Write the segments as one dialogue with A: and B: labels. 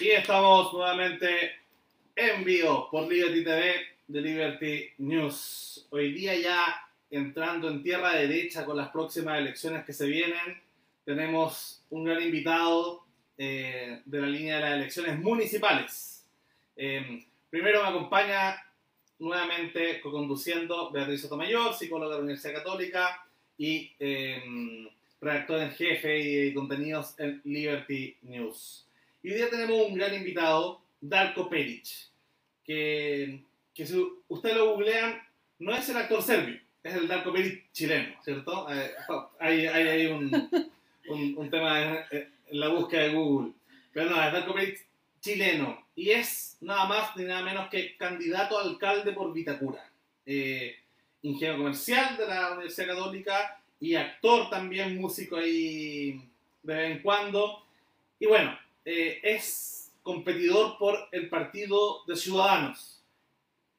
A: Y estamos nuevamente en vivo por Liberty TV de Liberty News. Hoy día ya entrando en tierra derecha con las próximas elecciones que se vienen, tenemos un gran invitado eh, de la línea de las elecciones municipales. Eh, primero me acompaña nuevamente co-conduciendo Beatriz Sotomayor, psicóloga de la Universidad Católica y eh, redactor en jefe y contenidos en Liberty News. Y hoy día tenemos un gran invitado, Darko Peric, que, que si ustedes lo googlean, no es el actor serbio, es el Darko Peric chileno, ¿cierto? Eh, hay, hay, un, tema en, en, la búsqueda de Google. Pero no, es Darko Peric chileno. Y es nada más ni nada menos que candidato a alcalde por Vitacura. Eh, ingeniero comercial de la Universidad Católica y actor también, músico ahí de vez en cuando. Y bueno, eh, es competidor por el partido de Ciudadanos.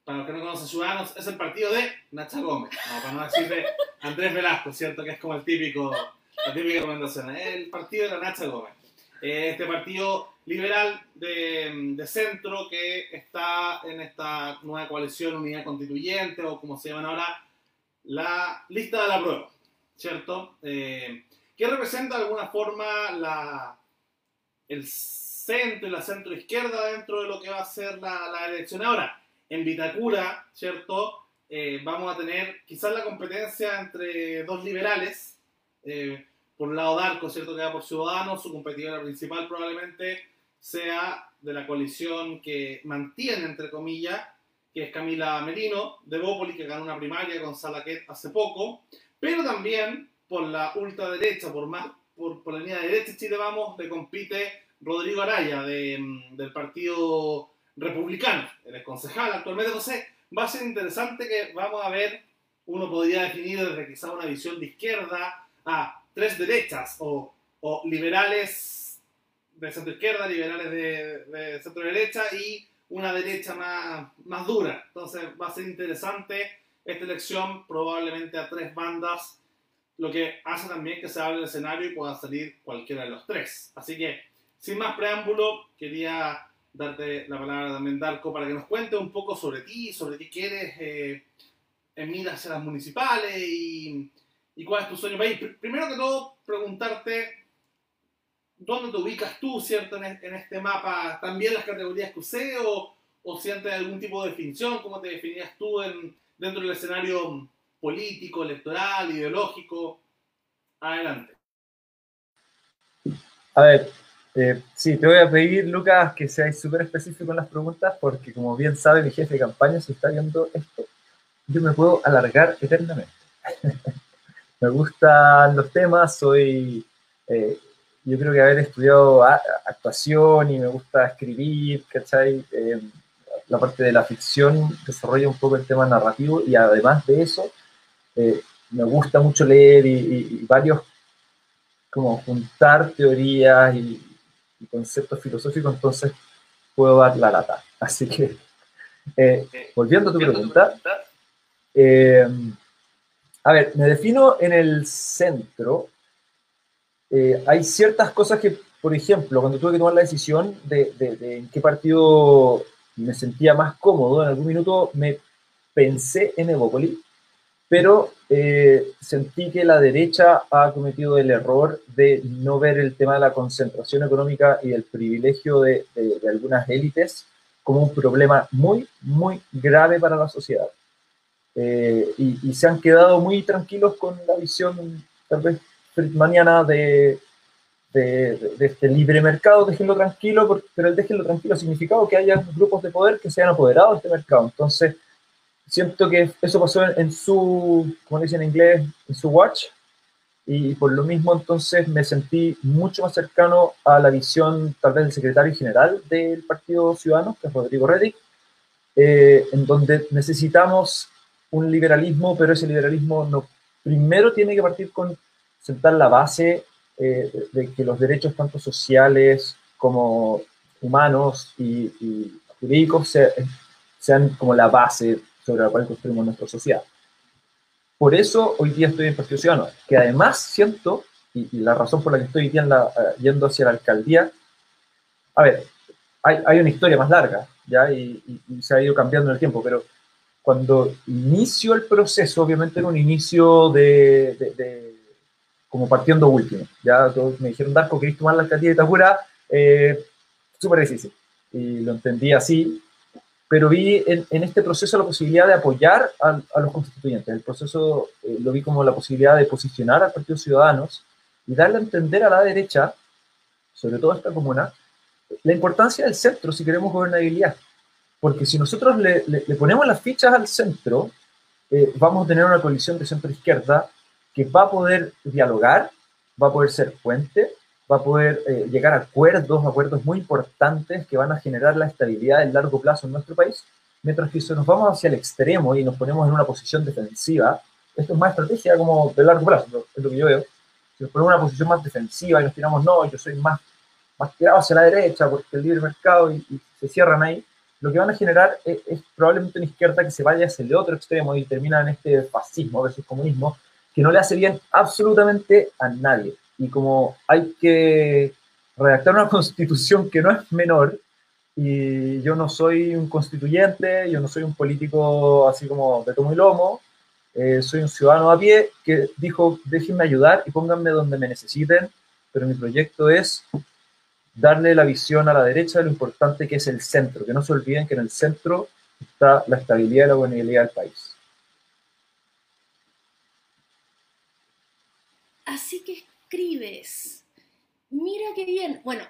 A: Para los que no conocen Ciudadanos, es el partido de Nacha Gómez. No, para no decir de Andrés Velasco, ¿cierto? Que es como el típico, la típica recomendación. El partido de la Nacha Gómez. Eh, este partido liberal de, de, centro que está en esta nueva coalición Unidad Constituyente o como se llaman ahora, la lista de la prueba, ¿cierto? Eh, que representa de alguna forma la, el centro y la centro izquierda dentro de lo que va a ser la, elección. Ahora, en Vitacura, ¿cierto? Eh, vamos a tener quizás la competencia entre dos liberales. Eh, por un lado Darco, ¿cierto? Que va por Ciudadanos, su competidora principal probablemente sea de la coalición que mantiene, entre comillas, que es Camila Merino, de Bópoli, que ganó una primaria con Salaquet hace poco, pero también por la ultraderecha, por, más, por, por la línea de derecha Chile Vamos, le compite Rodrigo Araya, de, del Partido Republicano, el ex concejal actualmente. Entonces, va a ser interesante que vamos a ver, uno podría definir desde quizá una visión de izquierda a tres derechas, o, o liberales de centro izquierda, liberales de, de centro derecha y una derecha más, más dura. Entonces va a ser interesante esta elección, probablemente a tres bandas, lo que hace también que se hable el escenario y pueda salir cualquiera de los tres. Así que, sin más preámbulo, quería darte la palabra también, Darko, para que nos cuente un poco sobre ti, sobre qué quieres eh, en miras a las municipales y, cuál es tu sueño. Primero que todo, preguntarte ¿dónde te ubicas tú, cierto, en, en este mapa? ¿También las categorías que usé o, o sientes algún tipo de definición? ¿Cómo te definías tú en, dentro del escenario político, electoral, ideológico? Adelante.
B: A ver, eh, sí, te voy a pedir, Lucas, que seas súper específico en las preguntas, porque como bien sabe mi jefe de campaña, si está viendo esto, yo me puedo alargar eternamente. me gustan los temas, soy... Eh, yo creo que haber estudiado actuación y me gusta escribir, ¿cachai? Eh, la parte de la ficción desarrolla un poco el tema narrativo y además de eso, eh, me gusta mucho leer y, y, y, varios, como juntar teorías y, y, conceptos filosóficos, entonces puedo dar la lata. Así que, eh, volviendo a tu pregunta, eh, a ver, me defino en el centro. Hay ciertas cosas que, por ejemplo, cuando tuve que tomar la decisión de, de, de, en qué partido me sentía más cómodo, en algún minuto me pensé en Evópoli, pero eh, sentí que la derecha ha cometido el error de no ver el tema de la concentración económica y el privilegio de, de algunas élites como un problema muy, muy grave para la sociedad. Eh, y, y se han quedado muy tranquilos con la visión tal vez mañana de, de, de, este libre mercado, déjenlo tranquilo, pero el déjenlo tranquilo significado que haya grupos de poder que se hayan apoderado de este mercado. Entonces, siento que eso pasó en, en su, como dicen en inglés, en su watch, y por lo mismo entonces me sentí mucho más cercano a la visión tal vez del secretario general del Partido Ciudadano, que es Rodrigo Reddick, eh, en donde necesitamos un liberalismo, pero ese liberalismo no, primero tiene que partir con sentar la base eh, de que los derechos tanto sociales como humanos y, y jurídicos se, sean como la base sobre la cual construimos nuestra sociedad. Por eso hoy día estoy en Partido Ciudadano, que además siento, y, y la razón por la que estoy la, uh, yendo hacia la alcaldía, a ver, hay, hay, una historia más larga, ¿ya? Y, se ha ido cambiando en el tiempo, pero cuando inicio el proceso, obviamente era un inicio de, de, como partiendo último, ¿ya? Todos me dijeron, Darko, ¿querés tomar la alcaldía de Itagura? Eh, Súper difícil. Y lo entendí así, pero vi en, en, este proceso la posibilidad de apoyar a, a los constituyentes. El proceso eh, lo vi como la posibilidad de posicionar al Partido Ciudadanos y darle a entender a la derecha, sobre todo a esta comuna, la importancia del centro si queremos gobernabilidad. Porque si nosotros le, le, ponemos las fichas al centro, eh, vamos a tener una coalición de centro-izquierda que va a poder dialogar, va a poder ser puente, va a poder eh, llegar a acuerdos, acuerdos muy importantes que van a generar la estabilidad en largo plazo en nuestro país, mientras que si nos vamos hacia el extremo y nos ponemos en una posición defensiva, esto es más estrategia como de largo plazo, es lo que yo veo, si nos ponemos en una posición más defensiva y nos tiramos, no, yo soy más, más tirado hacia la derecha porque el libre mercado y, se cierran ahí, lo que van a generar es, es, probablemente una izquierda que se vaya hacia el otro extremo y termina en este fascismo versus comunismo, que no le hace bien absolutamente a nadie y como hay que redactar una constitución que no es menor, y yo no soy un constituyente, yo no soy un político así como de tomo y lomo, eh, soy un ciudadano a pie que dijo, déjenme ayudar y pónganme donde me necesiten, pero mi proyecto es darle la visión a la derecha de lo importante que es el centro, que no se olviden que en el centro está la estabilidad y la gobernabilidad del país.
C: Así que escribes. Mira qué bien. Bueno,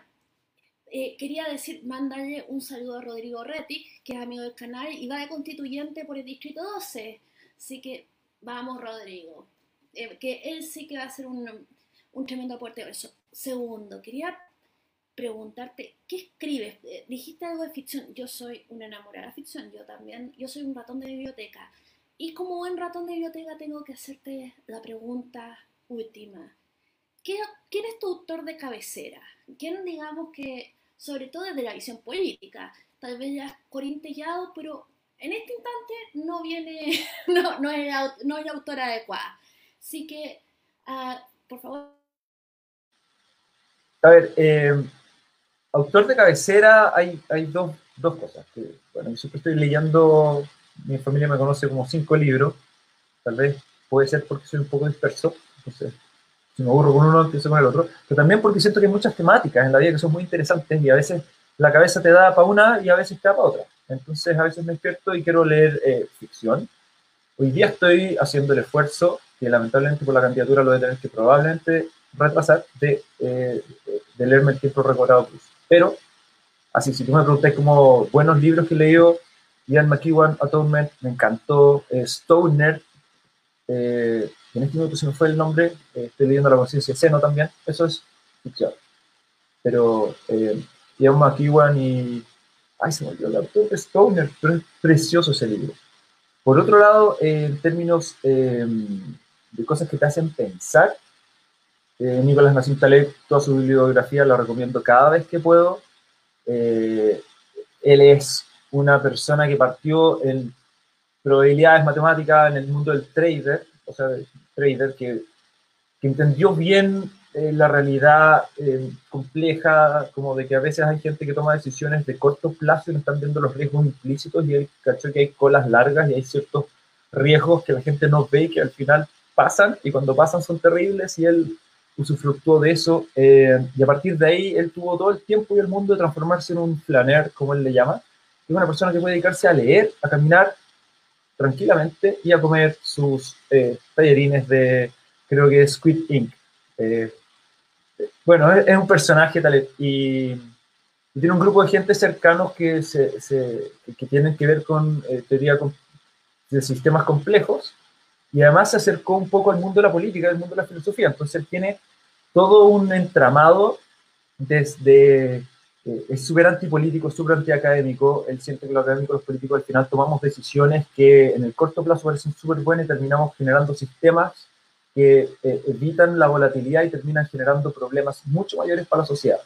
C: eh, quería decir, mandarle un saludo a Rodrigo Retic, que es amigo del canal y va de constituyente por el Distrito 12. Así que vamos, Rodrigo. Eh, que él sí que va a ser un, un tremendo aporte eso. Segundo, quería preguntarte, ¿qué escribes? Eh, dijiste algo de ficción. Yo soy una enamorada de ficción, yo también. Yo soy un ratón de biblioteca. Y como buen ratón de biblioteca tengo que hacerte la pregunta última. ¿Quién es tu autor de cabecera? ¿Quién, digamos que, sobre todo desde la visión política, tal vez ya corintellado, pero en este instante no viene, no, no, es, no es la autora adecuada? Así que, uh, por favor.
B: A ver, eh, autor de cabecera hay, hay dos, dos cosas. Bueno, yo siempre estoy leyendo, mi familia me conoce como cinco libros, tal vez puede ser porque soy un poco disperso, entonces si me aburro con uno, empiezo con el otro, pero también porque siento que hay muchas temáticas en la vida que son muy interesantes y a veces la cabeza te da para una y a veces te da para otra. Entonces a veces me despierto y quiero leer eh, ficción. Hoy día estoy haciendo el esfuerzo, que lamentablemente por la candidatura lo voy a tener que probablemente retrasar, de, eh, de leerme el tiempo recordado plus. Pero, así, si tú me preguntas como buenos libros que he leído, Ian McEwan, Atonement, me encantó, eh, Stoner, eh, en este momento se me fue el nombre, eh, estoy leyendo La conciencia seno también, eso es ficción. Pero eh, Ian McEwan y... Ay, se me olvidó el autor Stoner, pero es precioso ese libro. Por otro lado, en términos em, de cosas que te hacen pensar, eh, Nicolás Nassim Taleb, toda su bibliografía la recomiendo cada vez que puedo. Eh, él es una persona que partió en probabilidades matemáticas en el mundo del trader, o sea, trader que, que entendió bien eh, la realidad eh, compleja, como de que a veces hay gente que toma decisiones de corto plazo y no están viendo los riesgos implícitos y hay, cacho que hay colas largas y hay ciertos riesgos que la gente no ve y que al final pasan y cuando pasan son terribles y él usufructuó de eso eh, y a partir de ahí él tuvo todo el tiempo y el mundo de transformarse en un flaner, como él le llama, es una persona que puede dedicarse a leer, a caminar tranquilamente y a comer sus eh, tallerines de, creo que es Squid Ink. Eh, bueno, es, un personaje tal y, tiene un grupo de gente cercanos que, se, que tienen que ver con eh, teoría de sistemas complejos y además se acercó un poco al mundo de la política, al mundo de la filosofía. Entonces tiene todo un entramado desde eh, es súper antipolítico, súper antiacadémico. Él siente que los académicos y los políticos al final tomamos decisiones que en el corto plazo parecen súper buenas y terminamos generando sistemas que eh, evitan la volatilidad y terminan generando problemas mucho mayores para la sociedad.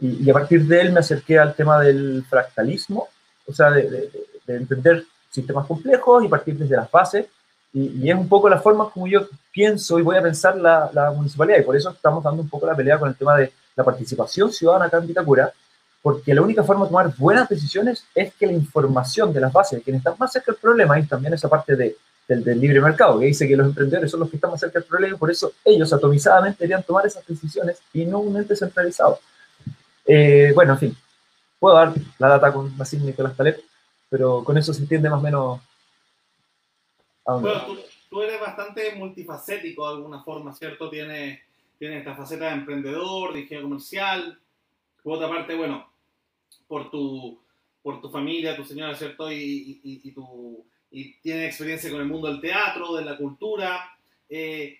B: Y, a partir de él me acerqué al tema del fractalismo, o sea, de, entender sistemas complejos y partir desde las bases. Y, es un poco la forma como yo pienso y voy a pensar la, la municipalidad. Y por eso estamos dando un poco la pelea con el tema de la participación ciudadana acá en Vitacura, porque la única forma de tomar buenas decisiones es que la información de las bases de quienes están más cerca del problema, y también esa parte de, del, libre mercado, que dice que los emprendedores son los que están más cerca del problema, y por eso ellos atomizadamente deberían tomar esas decisiones y no un ente centralizado. Eh, bueno, en fin, puedo dar la data con Basil Nicolás Taleb, pero con eso se entiende más o menos
A: bueno, tú, eres bastante multifacético de alguna forma, ¿cierto? Tienes, tienes esta faceta de emprendedor, de ingeniero comercial. Por otra parte, bueno, por tu, por tu familia, tu señora, ¿cierto? Y, y, tu, y tienes experiencia con el mundo del teatro, de la cultura. Eh,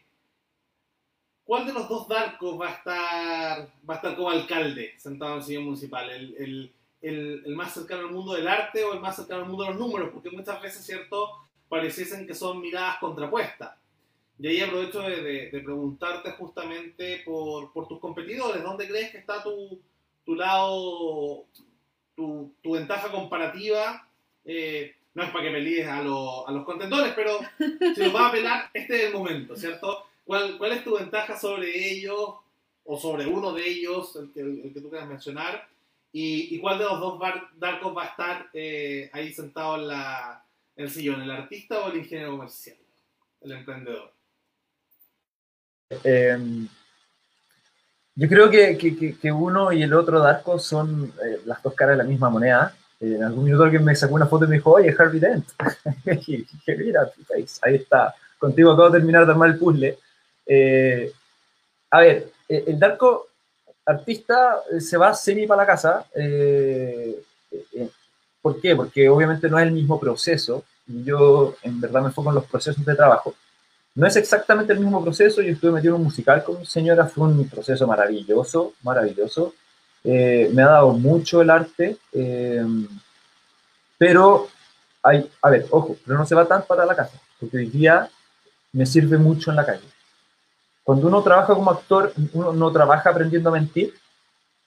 A: ¿Cuál de los dos Darcos va a estar, va a estar como alcalde sentado en el sillón municipal? ¿El, el, el, el más cercano al mundo del arte o el más cercano al mundo de los números? Porque muchas veces, ¿cierto? pareciesen que son miradas contrapuestas. Y ahí aprovecho de, preguntarte justamente por, tus competidores, ¿dónde crees que está tu, lado, tu, ventaja comparativa? Eh, no es para que pelees a, a, los contendores, pero si los vas a pelar, este es el momento, ¿cierto? ¿Cuál, ¿Cuál, es tu ventaja sobre ellos o sobre uno de ellos, el que, tú quieras mencionar? Y, cuál de los dos Darkos va a estar eh, ahí sentado en la, el sillón, el artista o el ingeniero comercial, el emprendedor?
B: Em, yo creo que, que, que, uno y el otro Darko son eh, las dos caras de la misma moneda. Eh, en algún minuto alguien me sacó una foto y me dijo, oye, Harvey Dent. y dije, mira, ahí está. Contigo acabo de terminar de armar el puzzle. Eh, a ver, el Darko artista se va semi para la casa. ¿Por qué? Porque obviamente no es el mismo proceso. Yo en verdad me enfoco en los procesos de trabajo. No es exactamente el mismo proceso. Yo estuve metido en un musical con mi señora. Fue un proceso maravilloso, maravilloso. Eh, me ha dado mucho el arte. Eh, pero hay, a ver, ojo, pero no se va tan para la casa. Porque hoy día me sirve mucho en la calle. Cuando uno trabaja como actor, uno no trabaja aprendiendo a mentir,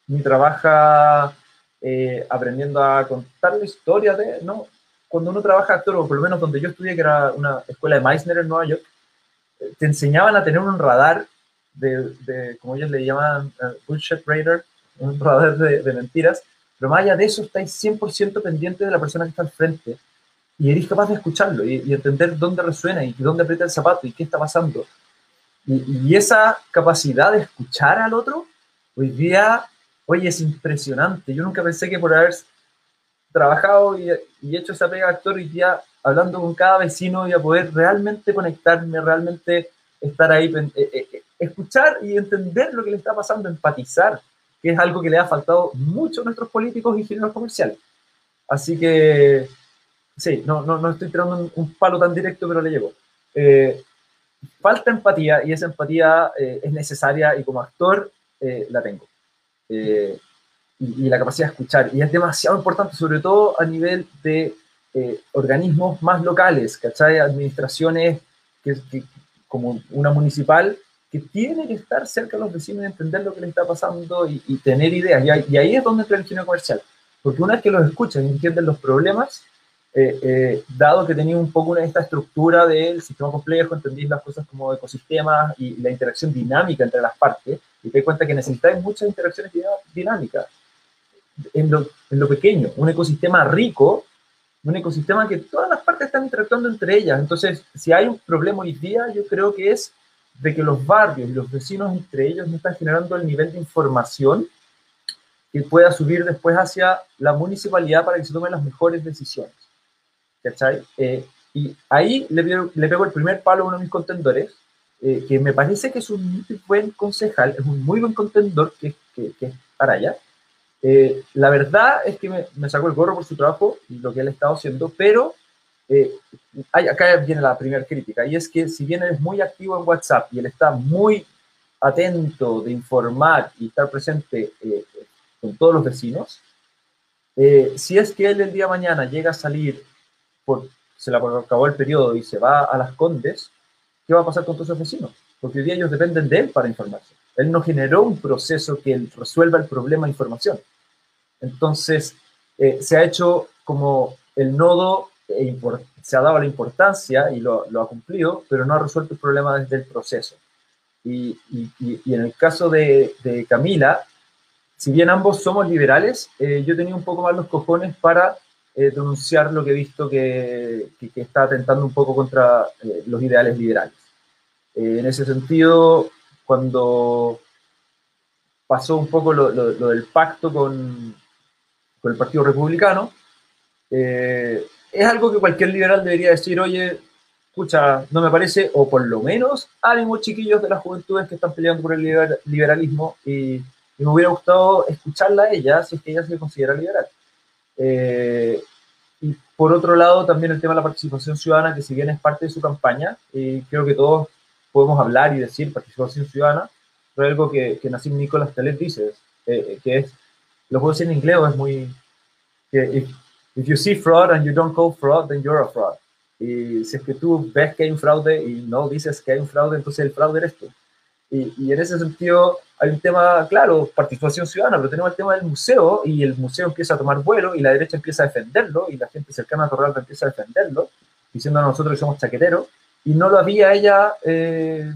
B: ni trabaja eh, aprendiendo a contar la historia de, no, cuando uno trabaja actor, o por lo menos donde yo estudié, que era una escuela de Meissner en Nueva York, te enseñaban a tener un radar de, de como ellos le llaman, uh, bullshit radar, un radar de, de, mentiras, pero más allá de eso estáis 100% pendiente de la persona que está al frente y eres capaz de escucharlo y, entender dónde resuena y dónde aprieta el zapato y qué está pasando. Y, esa capacidad de escuchar al otro, hoy día Oye, es impresionante. Yo nunca pensé que por haber trabajado y, hecho esa pega actor y ya hablando con cada vecino iba a poder realmente conectarme, realmente estar ahí, eh, eh, eh, escuchar y entender lo que le está pasando, empatizar, que es algo que le ha faltado mucho a nuestros políticos y ingenieros comerciales. Así que, sí, no, no, no estoy tirando un, palo tan directo, pero le llevo. falta empatía y esa empatía es necesaria y como actor la tengo. Eh, y, la capacidad de escuchar. Y es demasiado importante, sobre todo a nivel de eh, organismos más locales, ¿cachai? Administraciones que, como una municipal que tiene que estar cerca de los vecinos y entender lo que les está pasando y, tener ideas. Y, ahí es donde entra el ingenio comercial. Porque una vez que los escuchan y entienden los problemas, eh, dado que tenía un poco esta estructura del sistema complejo, entendís las cosas como ecosistemas y la interacción dinámica entre las partes, y te das cuenta que necesitáis muchas interacciones dinámicas en lo, en lo, pequeño, un ecosistema rico, un ecosistema que todas las partes están interactuando entre ellas. Entonces, si hay un problema hoy día, yo creo que es de que los barrios y los vecinos entre ellos no están generando el nivel de información que pueda subir después hacia la municipalidad para que se tomen las mejores decisiones. ¿Cachai? Eh, y ahí le, le pego el primer palo a uno de mis contendores, eh, que me parece que es un muy buen concejal, es un muy buen contendor que, que, que es Araya. Eh, la verdad es que me, me, sacó el gorro por su trabajo y lo que él ha estado haciendo, pero eh, acá viene la primera crítica, y es que si bien él es muy activo en WhatsApp y él está muy atento de informar y estar presente eh, con todos los vecinos, eh, si es que él el día de mañana llega a salir, por, se le acabó el periodo y se va a las Condes, ¿qué va a pasar con todos esos vecinos? Porque hoy día ellos dependen de él para informarse. Él no generó un proceso que resuelva el problema de información. Entonces, eh, se ha hecho como el nodo, eh, se ha dado la importancia y lo, lo, ha cumplido, pero no ha resuelto el problema desde el proceso. Y, y, y en el caso de, de, Camila, si bien ambos somos liberales, eh, yo tenía un poco más los cojones para eh, denunciar lo que he visto que, que, está atentando un poco contra eh, los ideales liberales. en ese sentido, cuando pasó un poco lo, lo, del pacto con, con, el Partido Republicano, es algo que cualquier liberal debería decir, oye, escucha, no me parece, o por lo menos ánimo chiquillos de las juventudes que están peleando por el liberalismo y y me hubiera gustado escucharla a ella, si es que ella se considera liberal. Eh, y por otro lado, también el tema de la participación ciudadana, que si bien es parte de su campaña, y creo que todos podemos hablar y decir participación ciudadana, pero algo que, que Nicolás Taleb dice, eh, que es, lo puedo decir en inglés, es muy, que if, if, you see fraud and you don't call fraud, then you're a fraud. Y si es que tú ves que hay un fraude y no dices que hay un fraude, entonces el fraude eres tú. Y, y en ese sentido, hay un tema, claro, participación ciudadana, pero tenemos el tema del museo y el museo empieza a tomar vuelo y la derecha empieza a defenderlo y la gente cercana a Torralba empieza a defenderlo, diciendo a nosotros que somos chaqueteros, y no lo había ella eh,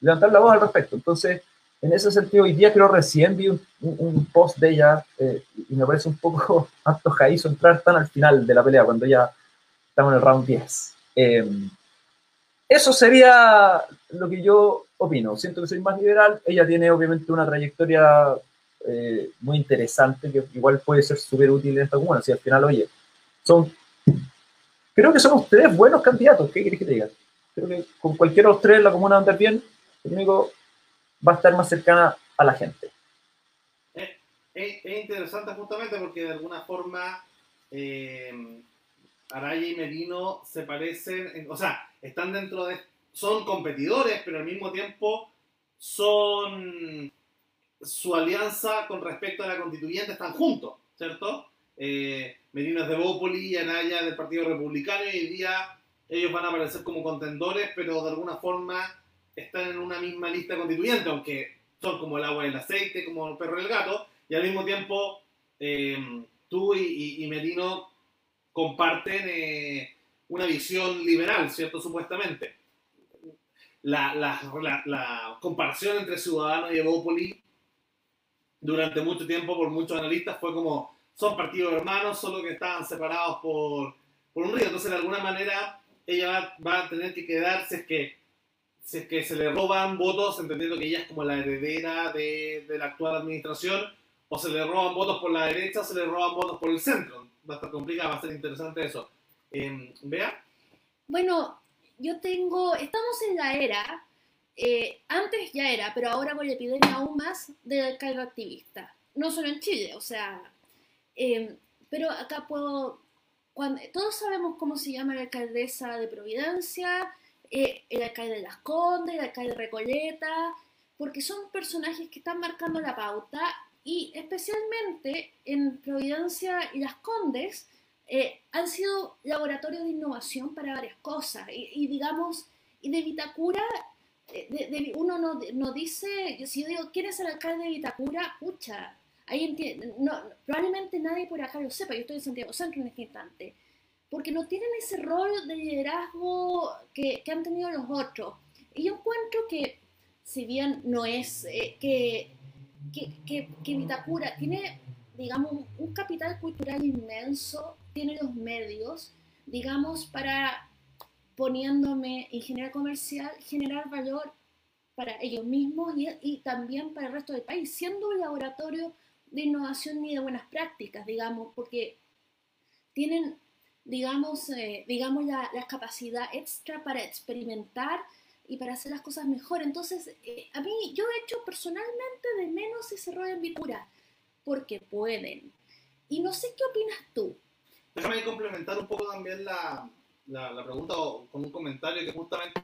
B: levantar la voz al respecto. Entonces, en ese sentido, hoy día creo recién vi un, un, post de ella eh, y me parece un poco antojadizo entrar tan al final de la pelea, cuando ya estamos en el round 10. Eh, eso sería lo que yo opino. Siento que soy más liberal. Ella tiene obviamente una trayectoria eh, muy interesante que igual puede ser súper útil en esta comuna. Si al final, oye, son. Creo que somos tres buenos candidatos. ¿Qué querés que te diga? Creo que con cualquiera de los tres la comuna va a andar bien. El único va a estar más cercana a la gente.
A: Es, interesante justamente porque de alguna forma eh, Araya y Merino se parecen, o sea, están dentro de, son competidores, pero al mismo tiempo son su alianza con respecto a la constituyente están juntos, ¿cierto? Eh, Merino es de Bópoli y Anaya del Partido Republicano y hoy día ellos van a aparecer como contendores, pero de alguna forma están en una misma lista constituyente, aunque son como el agua y el aceite, como el perro y el gato, y al mismo tiempo eh, tú y, y, Merino comparten eh, una visión liberal, ¿cierto? Supuestamente. La, la, comparación entre Ciudadanos y Evópolis durante mucho tiempo por muchos analistas fue como son partidos hermanos, solo que estaban separados por, por un río. Entonces, de alguna manera, ella va, va, a tener que quedarse es que, si es que se le roban votos, entendiendo que ella es como la heredera de, de la actual administración, o se le roban votos por la derecha, o se le roban votos por el centro. Va a estar complicado, va a ser interesante eso. Eh, ¿Vea?
C: Bueno, yo tengo, estamos en la era, eh, antes ya era, pero ahora con la epidemia aún más, del alcalde activista. No solo en Chile, o sea, eh, pero acá puedo, cuando, todos sabemos cómo se llama la alcaldesa de Providencia, eh, el alcalde de Las Condes, el alcalde de Recoleta, porque son personajes que están marcando la pauta y especialmente en Providencia y Las Condes, eh, han sido laboratorios de innovación para varias cosas. Y, digamos, y de Vitacura, eh, uno no, no, dice, si yo digo, ¿quién es el alcalde de Vitacura? Pucha, ahí entiende, no, probablemente nadie por acá lo sepa, yo estoy en Santiago Centro en este instante, porque no tienen ese rol de liderazgo que, que han tenido los otros. Y yo encuentro que, si bien no es eh, que, que, que, que Vitacura tiene digamos, un capital cultural inmenso, tiene los medios, digamos, para poniéndome ingeniero comercial, generar valor para ellos mismos y, también para el resto del país, siendo un laboratorio de innovación y de buenas prácticas, digamos, porque tienen, digamos, eh, digamos la, capacidad extra para experimentar y para hacer las cosas mejor. Entonces, eh, a mí, yo he hecho personalmente de menos ese rol en Vitura porque pueden. Y no sé qué opinas tú.
A: Déjame complementar un poco también la, la, pregunta con un comentario que justamente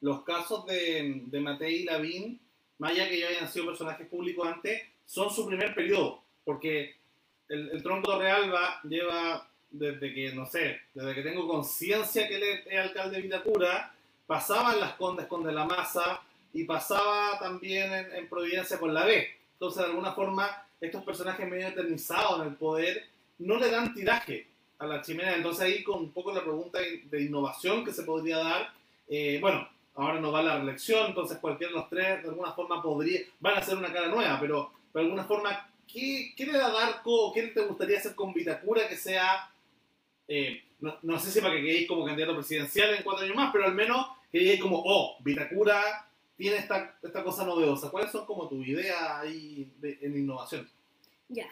A: los casos de, de Matei y Lavín, más allá que ya hayan sido personajes públicos antes, son su primer periodo, porque el, el tronco real va, lleva desde que, no sé, desde que tengo conciencia que él es alcalde de Vitacura, pasaba en las Condes con De la Masa y pasaba también en, en Providencia con la B. Entonces, de alguna forma, estos personajes medio eternizados en el poder no le dan tiraje a la chimera. Entonces ahí con un poco la pregunta de innovación que se podría dar, eh, bueno, ahora no va la reelección, entonces cualquiera de los tres de alguna forma podría, van a ser una cara nueva, pero de alguna forma, ¿qué, ¿qué, le da Darko? ¿Qué te gustaría hacer con Vitacura que sea, eh, no, no, sé si para que quedéis como candidato presidencial en cuatro años más, pero al menos que digáis como, oh, Vitacura tiene esta, esta cosa novedosa. ¿Cuáles son como tu ideas ahí de, en innovación?
C: Ya.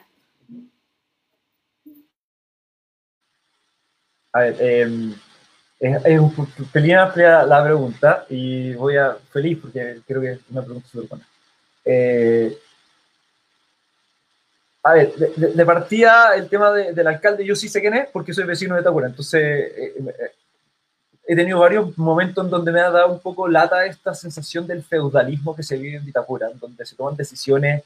B: A ver, eh, es, es, un pelín amplia la pregunta y voy a feliz porque creo que es una pregunta súper buena. Eh, a ver, de, de, partida el tema de, del alcalde, yo sí sé quién es porque soy vecino de Tacura, entonces eh, eh, he tenido varios momentos en donde me ha dado un poco lata esta sensación del feudalismo que se vive en Vitacura, en donde se toman decisiones,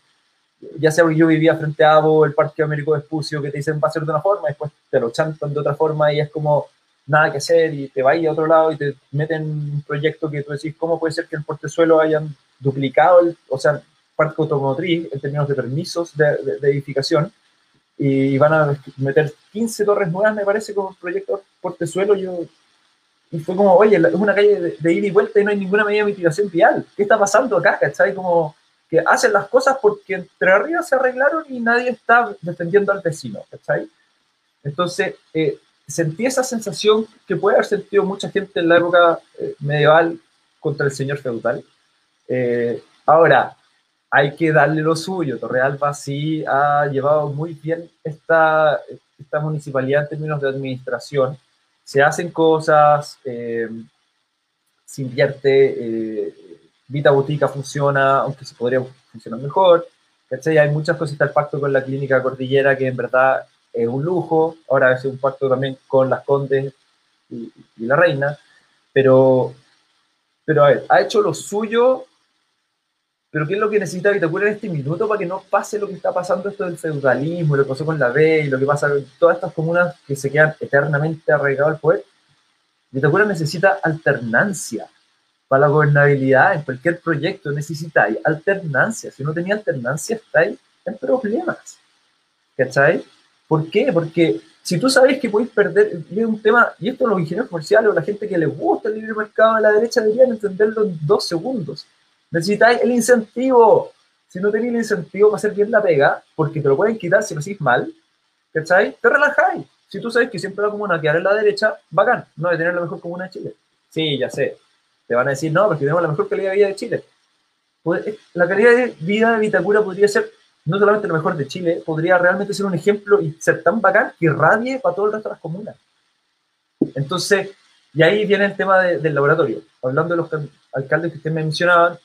B: ya sea porque yo vivía frente a Abo, el Parque Américo de Espucio, que te dicen va a ser de una forma, después te lo chantan de otra forma y es como nada que hacer y te vas a otro lado y te meten un proyecto que tú decís, ¿cómo puede ser que en Portezuelo hayan duplicado, el, o sea, parque automotriz en términos de permisos de, de, de, edificación y van a meter 15 torres nuevas, me parece, como proyecto Portezuelo. Yo, y fue como, oye, es una calle de, de, ida y vuelta y no hay ninguna medida de mitigación vial. ¿Qué está pasando acá? ¿Cachai? Como que hacen las cosas porque entre arriba se arreglaron y nadie está defendiendo al vecino, ¿cachai? Entonces, eh, sentí esa sensación que puede haber sentido mucha gente en la época eh, medieval contra el señor feudal. Eh, ahora, hay que darle lo suyo. Torrealba sí ha llevado muy bien esta, municipalidad en términos de administración. Se hacen cosas, eh, se invierte, eh, Vita Botica funciona, aunque se podría funcionar mejor. Hay muchas cosas, está el pacto con la clínica cordillera que en verdad es un lujo. Ahora es un pacto también con las Condes y, y la Reina. Pero, pero a ver, ha hecho lo suyo pero ¿qué es lo que necesita Vitacura en este minuto para que no pase lo que está pasando esto del feudalismo, lo que pasó con la B y lo que pasa con todas estas comunas que se quedan eternamente arraigadas al poder? Vitacura necesita alternancia para la gobernabilidad en cualquier proyecto necesita alternancia. Si no tenía alternancia, estáis en problemas. ¿Cachai? ¿Por qué? Porque si tú sabes que podéis perder, y es un tema, y esto los ingenieros comerciales o la gente que les gusta el libre mercado de la derecha deberían entenderlo en dos segundos necesitáis el incentivo. Si no tenéis el incentivo para hacer bien la pega, porque te lo pueden quitar si lo hacéis mal, ¿cachai? Te relajáis. Si tú sabes que siempre la comuna quedar en la derecha, bacán, no de tener la mejor comuna de Chile. Sí, ya sé. Te van a decir, no, porque tenemos la mejor calidad de vida de Chile. La calidad de vida de Vitacura podría ser no solamente lo mejor de Chile, podría realmente ser un ejemplo y ser tan bacán que irradie para todo el resto de las comunas. Entonces, y ahí viene el tema de, del laboratorio. Hablando de los alcaldes que ustedes mencionaban,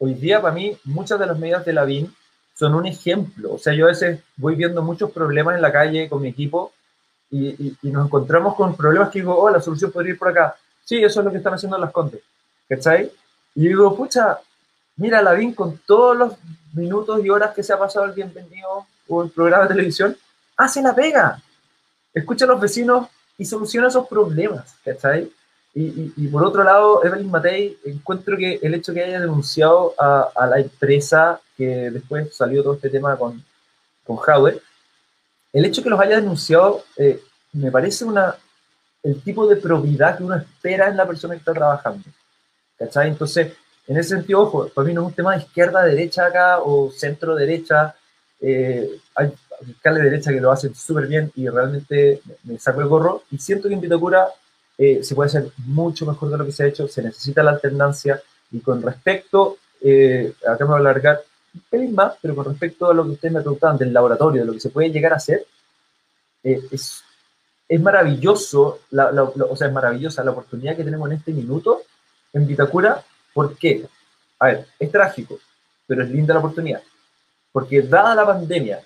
B: hoy día para mí muchas de las medidas de la BIN son un ejemplo. O sea, yo a veces voy viendo muchos problemas en la calle con mi equipo y, nos encontramos con problemas que digo, oh, la solución podría ir por acá. Sí, eso es lo que están haciendo las Condes. ¿Cachai? Y digo, pucha, mira, la BIN con todos los minutos y horas que se ha pasado el bienvenido o el programa de televisión, hace la pega. Escucha a los vecinos y soluciona esos problemas, ¿cachai? Y, y, y, por otro lado, Evelyn Matei, encuentro que el hecho que haya denunciado a, a la empresa que después salió todo este tema con, con Howard, el hecho que los haya denunciado eh, me parece una, el tipo de probidad que uno espera en la persona que está trabajando. ¿Cachai? Entonces, en ese sentido, ojo, para mí no es un tema de izquierda-derecha acá o centro-derecha. Eh, hay fiscales de derecha que lo hacen súper bien y realmente me saco el gorro. Y siento que en Vitacura eh, se puede hacer mucho mejor de lo que se ha hecho, se necesita la alternancia y con respecto, eh, acá me voy a alargar un pelín más, pero con respecto a lo que ustedes me preguntaban del laboratorio, de lo que se puede llegar a hacer, eh, es, es maravilloso, la, la, la, o sea, es maravillosa la oportunidad que tenemos en este minuto en Vitacura. ¿Por qué? A ver, es trágico, pero es linda la oportunidad. Porque dada la pandemia,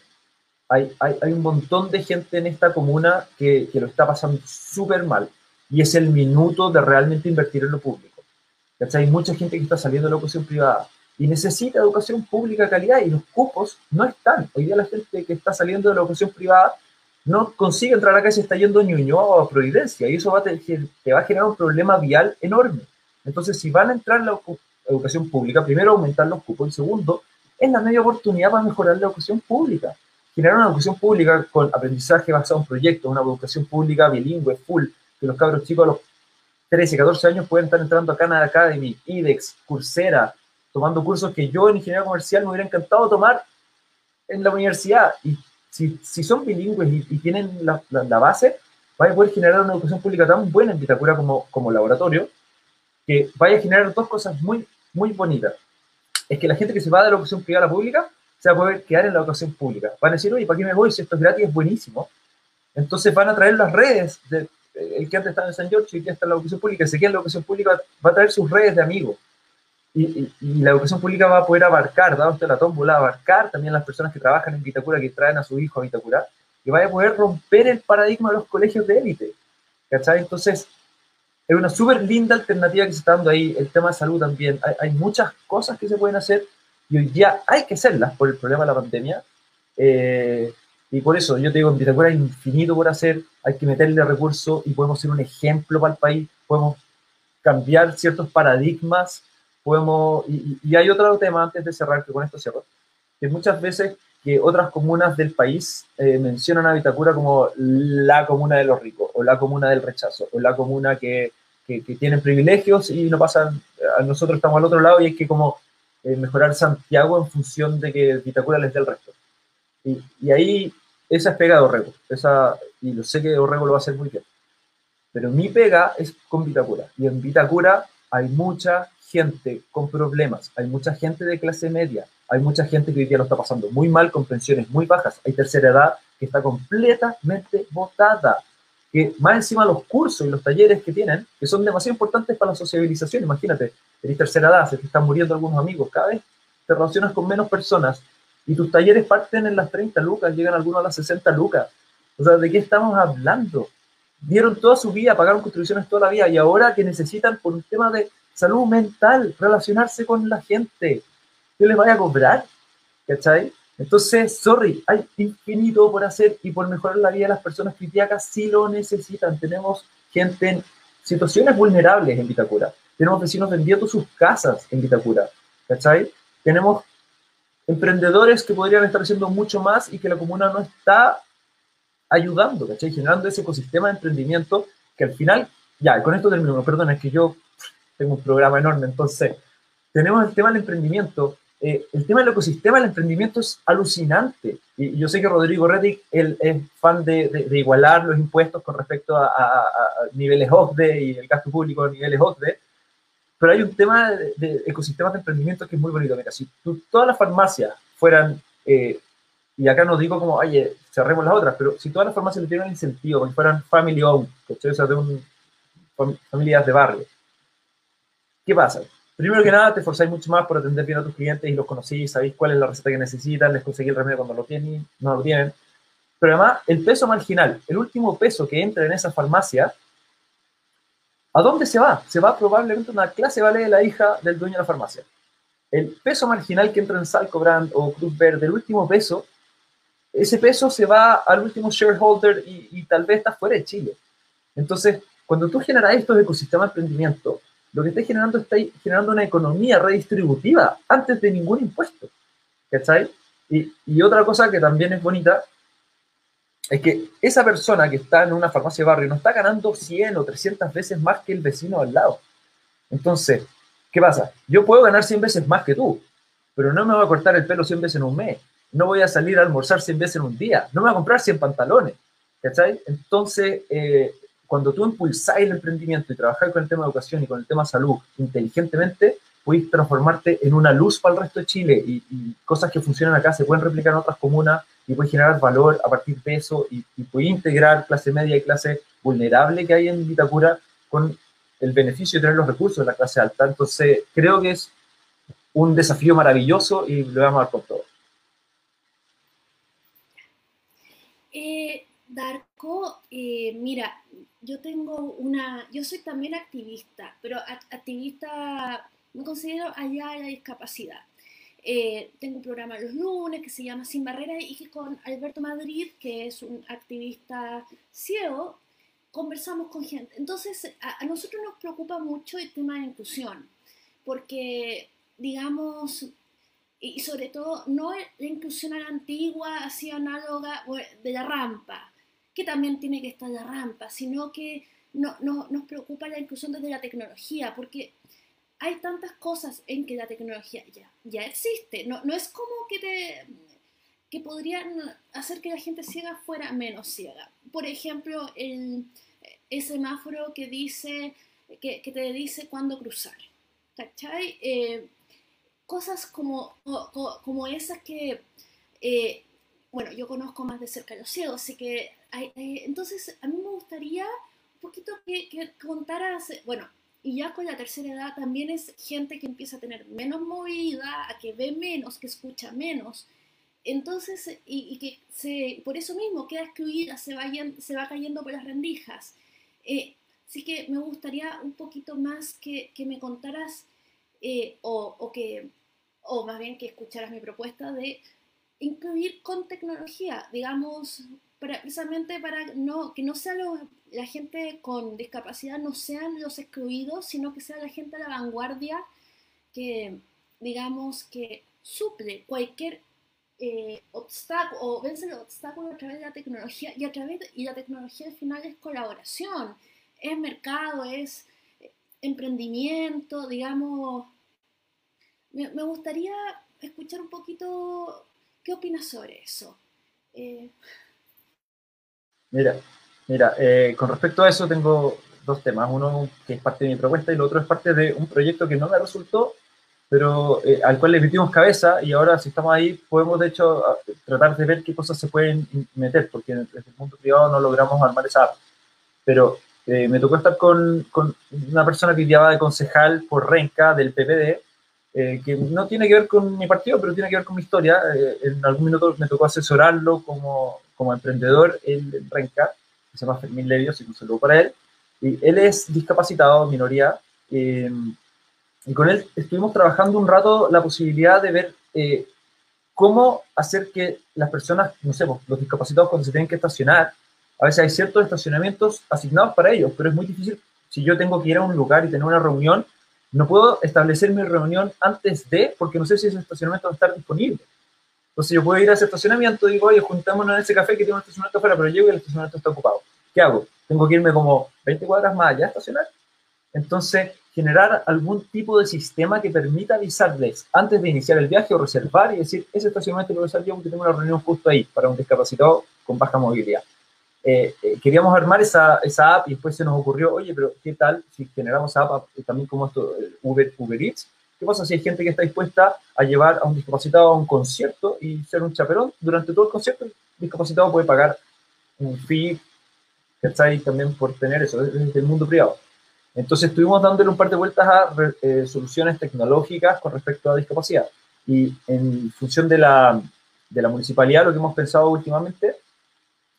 B: hay, hay, hay un montón de gente en esta comuna que, que lo está pasando súper mal y es el minuto de realmente invertir en lo público. ¿Cachai? Hay mucha gente que está saliendo de la educación privada y necesita educación pública de calidad y los cupos no están. Hoy día la gente que está saliendo de la educación privada no consigue entrar acá y se está yendo a Ñuñoa o a Providencia y eso va a te, te va a generar un problema vial enorme. Entonces, si van a entrar en la educación pública, primero aumentar los cupos y segundo, es la media oportunidad para mejorar la educación pública. Generar una educación pública con aprendizaje basado en proyectos, una educación pública bilingüe, full, que los cabros chicos a los 13, 14 años pueden estar entrando a Canada Academy, IDEX, Coursera, tomando cursos que yo en ingeniería comercial me hubiera encantado tomar en la universidad. Y si, si son bilingües y, tienen la, la, base, vaya a poder generar una educación pública tan buena en Vitacura como, como laboratorio, que vaya a generar dos cosas muy, muy bonitas. Es que la gente que se va de la educación privada a la pública se va a poder quedar en la educación pública. Van a decir, oye, ¿para qué me voy si esto es gratis? Es buenísimo. Entonces van a traer las redes, de, el que antes estaba en San George y que está en la educación pública, se queda en la educación pública, va a traer sus redes de amigos. Y, la educación pública va a poder abarcar, dado usted la tómbola, abarcar también las personas que trabajan en Vitacura, que traen a su hijo a Vitacura, y vaya a poder romper el paradigma de los colegios de élite. ¿Cachai? Entonces, es una súper linda alternativa que se está dando ahí. El tema de salud también. Hay, hay, muchas cosas que se pueden hacer y hoy día hay que hacerlas por el problema de la pandemia. Eh, y por eso yo te digo, en Vitacura hay infinito por hacer, hay que meterle recursos y podemos ser un ejemplo para el país, podemos cambiar ciertos paradigmas, podemos... Y, hay otro tema antes de cerrar, que con esto cierro, que muchas veces que otras comunas del país eh, mencionan a Vitacura como la comuna de los ricos, o la comuna del rechazo, o la comuna que, que, tienen privilegios y no pasan, nosotros estamos al otro lado y hay que como eh, mejorar Santiago en función de que Vitacura les dé el resto. Y, y ahí esa es pega de Orrego, esa, y lo sé que Orrego lo va a hacer muy bien. Pero mi pega es con Vitacura, y en Vitacura hay mucha gente con problemas, hay mucha gente de clase media, hay mucha gente que hoy día lo está pasando muy mal con pensiones muy bajas, hay tercera edad que está completamente botada, que más encima los cursos y los talleres que tienen, que son demasiado importantes para la sociabilización, imagínate, eres tercera edad, se te están muriendo algunos amigos, cada vez te relacionas con menos personas, y tus talleres parten en las 30 lucas, llegan algunos a las 60 lucas. O sea, ¿de qué estamos hablando? Dieron toda su vida, pagaron construcciones toda la vida y ahora que necesitan por un tema de salud mental, relacionarse con la gente, ¿qué les vaya a cobrar? ¿Cachai? Entonces, sorry, hay infinito por hacer y por mejorar la vida de las personas criticas si lo necesitan. Tenemos gente en situaciones vulnerables en Vitacura. Tenemos vecinos vendiendo sus casas en Vitacura. ¿Cachai? Tenemos emprendedores que podrían estar haciendo mucho más y que la comuna no está ayudando, ¿cachai? Generando ese ecosistema de emprendimiento que al final, ya, con esto termino, perdón, es que yo tengo un programa enorme, entonces, tenemos el tema del emprendimiento. Eh, el tema del ecosistema del emprendimiento es alucinante. Y yo sé que Rodrigo Reddick él, es fan de, igualar los impuestos con respecto a, a, niveles OCDE y el gasto público a niveles OCDE, pero hay un tema de, ecosistemas de emprendimiento que es muy bonito. Mira, si todas las farmacias fueran, eh, y acá no digo como, oye, cerremos las otras, pero si todas las farmacias le tuvieran incentivo, que fueran family owned, o sea, de un, familias de barrio, ¿qué pasa? Primero que nada, te esforzáis mucho más por atender bien a tus clientes y los conocís, sabéis cuál es la receta que necesitan, les conseguís el remedio cuando lo tienen, no lo tienen. Pero además, el peso marginal, el último peso que entra en esa farmacia, ¿A dónde se va? Se va probablemente a una clase vale de la hija del dueño de la farmacia. El peso marginal que entra en Salco Brand o Cruz Verde, el último peso, ese peso se va al último shareholder y, tal vez está fuera de Chile. Entonces, cuando tú generas estos ecosistemas de emprendimiento, lo que estás generando está generando una economía redistributiva antes de ningún impuesto. ¿Cachai? Y, y otra cosa que también es bonita es que esa persona que está en una farmacia de barrio no está ganando 100 o 300 veces más que el vecino al lado. Entonces, ¿qué pasa? Yo puedo ganar 100 veces más que tú, pero no me voy a cortar el pelo 100 veces en un mes, no voy a salir a almorzar 100 veces en un día, no me voy a comprar 100 pantalones, ¿cachai? Entonces, eh, cuando tú impulsáis el emprendimiento y trabajáis con el tema de educación y con el tema de salud inteligentemente, puedes transformarte en una luz para el resto de Chile y, y cosas que funcionan acá se pueden replicar en otras comunas y puede generar valor a partir de eso y, y puede integrar clase media y clase vulnerable que hay en Vitacura con el beneficio de tener los recursos de la clase alta. Entonces, creo que es un desafío maravilloso y lo vamos a dar con todo.
C: Eh, Darko, eh, mira, yo tengo una, yo soy también activista, pero activista, me considero allá de la discapacidad. Eh, tengo un programa los lunes que se llama Sin Barreras y que con Alberto Madrid, que es un activista ciego, conversamos con gente. Entonces, a, nosotros nos preocupa mucho el tema de inclusión, porque, digamos, y sobre todo, no la inclusión a la antigua, así análoga de la rampa, que también tiene que estar la rampa, sino que no, nos preocupa la inclusión desde la tecnología, porque hay tantas cosas en que la tecnología ya, existe. No, no es como que te... que podrían hacer que la gente ciega fuera menos ciega. Por ejemplo, el, semáforo que dice que, te dice cuándo cruzar. ¿Cachai? Eh, cosas como, como, esas que, eh, bueno, yo conozco más de cerca a los ciegos, así que, entonces a mí me gustaría un poquito que, que contaras, bueno, y ya con la tercera edad también es gente que empieza a tener menos movilidad, a que ve menos, que escucha menos. Entonces, y, que por eso mismo queda excluida, se, vayan, se va cayendo por las rendijas. Eh, así que me gustaría un poquito más que, me contaras eh, o, que, o más bien que escucharas mi propuesta de incluir con tecnología, digamos, precisamente para no, que no sea la gente con discapacidad no sean los excluidos, sino que sea la gente a la vanguardia que, digamos, que suple cualquier eh, obstáculo o vence los obstáculos a través de la tecnología y a través y la tecnología al final es colaboración, es mercado, es emprendimiento, digamos. Me, gustaría escuchar un poquito qué opinas sobre eso. Eh,
B: Mira, mira, eh, con respecto a eso tengo dos temas. Uno que es parte de mi propuesta y el otro es parte de un proyecto que no me resultó, pero eh, al cual le metimos cabeza y ahora si estamos ahí podemos de hecho tratar de ver qué cosas se pueden meter, porque desde el mundo privado no logramos armar esa app. Pero eh, me tocó estar con, con, una persona que llevaba de concejal por Renca del PPD, que no tiene que ver con mi partido, pero tiene que ver con mi historia. en algún minuto me tocó asesorarlo como como emprendedor en Renca, que se llama Fermín Levio, así que un saludo para él. Y él es discapacitado, minoría, eh, y con él estuvimos trabajando un rato la posibilidad de ver eh, cómo hacer que las personas, no sé, pues, los discapacitados cuando se tienen que estacionar, a veces hay ciertos estacionamientos asignados para ellos, pero es muy difícil si yo tengo que ir a un lugar y tener una reunión, no puedo establecer mi reunión antes de, porque no sé si ese estacionamiento va a estar disponible. Entonces yo puedo ir a ese estacionamiento y digo, oye, juntémonos en ese café que tiene un estacionamiento afuera, pero llego y el estacionamiento está ocupado. ¿Qué hago? Tengo que irme como 20 cuadras más allá a estacionar. Entonces, generar algún tipo de sistema que permita avisarles antes de iniciar el viaje o reservar y decir, ese estacionamiento lo voy a usar yo porque tengo una reunión justo ahí para un discapacitado con baja movilidad. Eh, eh, queríamos armar esa, esa, app y después se nos ocurrió, oye, pero ¿qué tal si generamos app también como esto, Uber, Uber Eats? ¿Qué pasa si hay gente que está dispuesta a llevar a un discapacitado a un concierto y ser un chaperón? Durante todo el concierto, el discapacitado puede pagar un fee, ¿cachai? También por tener eso, desde el mundo privado. Entonces estuvimos dándole un par de vueltas a eh, soluciones tecnológicas con respecto a discapacidad. Y en función de la, de la municipalidad, lo que hemos pensado últimamente,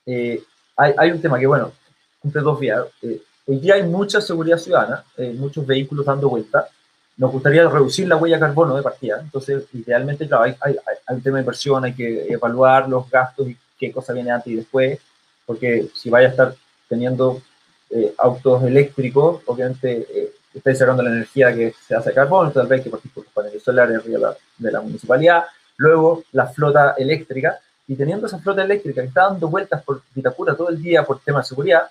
B: eh, hay, hay, un tema que, bueno, cumple dos vías. Eh, hoy día hay mucha seguridad ciudadana, muchos vehículos dando vueltas, nos gustaría reducir la huella de carbono de partida. Entonces, idealmente, claro, hay, hay, un tema de inversión, hay que evaluar los gastos y qué cosa viene antes y después, porque si vaya a estar teniendo eh, autos eléctricos, obviamente eh, está cerrando la energía que se hace de carbono, tal vez hay que partir por los paneles solares de la, de la municipalidad, luego la flota eléctrica, y teniendo esa flota eléctrica que está dando vueltas por Vitacura todo el día por tema de seguridad,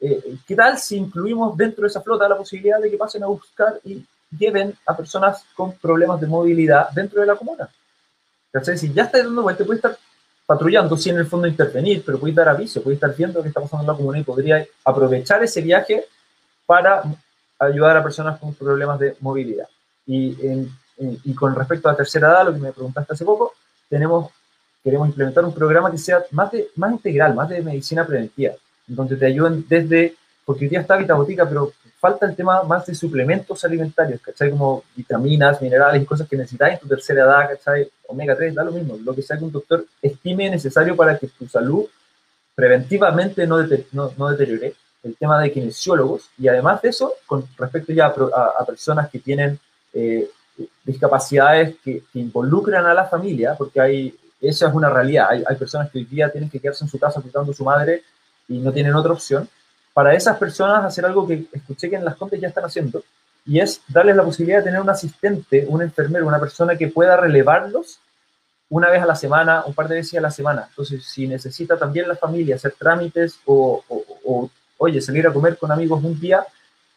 B: eh, ¿qué tal si incluimos dentro de esa flota la posibilidad de que pasen a buscar y lleven a personas con problemas de movilidad dentro de la comuna. ¿Cachai? Si ya está dando vuelta, puede estar patrullando, sí, en el fondo intervenir, pero puede dar aviso, puede estar viendo qué está pasando en la comuna y podría aprovechar ese viaje para ayudar a personas con problemas de movilidad. Y, y con respecto a la tercera edad, lo que me preguntaste hace poco, tenemos, queremos implementar un programa que sea más, de, más integral, más de medicina preventiva, donde te ayuden desde, porque hoy día está Vita Botica, pero falta el tema más de suplementos alimentarios, ¿cachai? Como vitaminas, minerales y cosas que necesitas en tu tercera edad, ¿cachai? Omega 3, da lo mismo, lo que sea que un doctor estime necesario para que tu salud preventivamente no, no, deteriore. El tema de kinesiólogos y además de eso, con respecto ya a, personas que tienen eh, discapacidades que, involucran a la familia, porque hay, esa es una realidad, hay, hay personas que hoy día tienen que quedarse en su casa cuidando a su madre y no tienen otra opción para esas personas hacer algo que escuché que en las Condes ya están haciendo, y es darles la posibilidad de tener un asistente, un enfermero, una persona que pueda relevarlos una vez a la semana, un par de veces a la semana. Entonces, si necesita también la familia hacer trámites o, oye, salir a comer con amigos un día,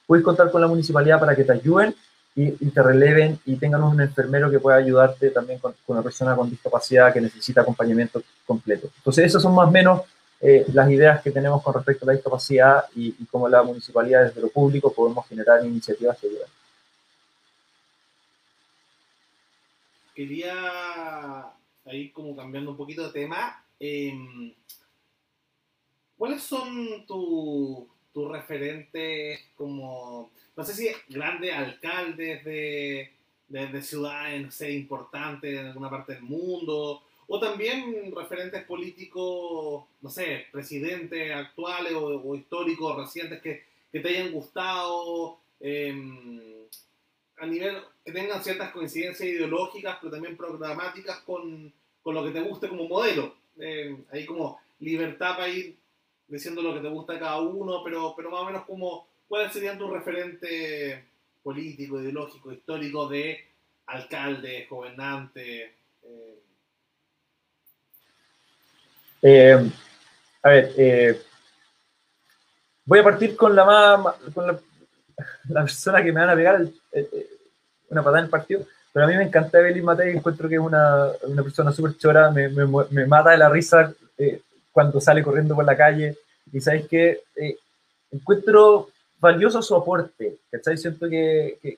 B: puedes contar con la municipalidad para que te ayuden y, te releven y tengan un enfermero que pueda ayudarte también con, una persona con discapacidad que necesita acompañamiento completo. Entonces, esas son más o menos eh, las ideas que tenemos con respecto a la discapacidad y, cómo la municipalidad desde lo público podemos generar iniciativas que ayuden.
A: Quería, ahí como cambiando un poquito de tema, em, ¿cuáles son tus referentes como no sé si grandes alcaldes de, de, ciudades, no importantes en alguna parte del mundo, o también referentes políticos, no sé, presidentes actuales o, históricos recientes que, que, te hayan gustado, em, a nivel que tengan ciertas coincidencias ideológicas, pero también programáticas con, con lo que te guste como modelo. Eh, ahí como libertad para ir diciendo lo que te gusta a cada uno, pero, pero más o menos como ¿cuáles serían tus referentes políticos, ideológicos, históricos de alcalde, gobernante? Eh?
B: Eh, a ver, eh, voy a partir con la más, con la, persona que me van a pegar una patada en el partido, pero a mí me encanta Evelyn Matei, encuentro que es una, una persona súper chora, me, me, me, mata de la risa cuando sale corriendo por la calle, y sabes que encuentro valioso su aporte, ¿cachai? Siento que, que,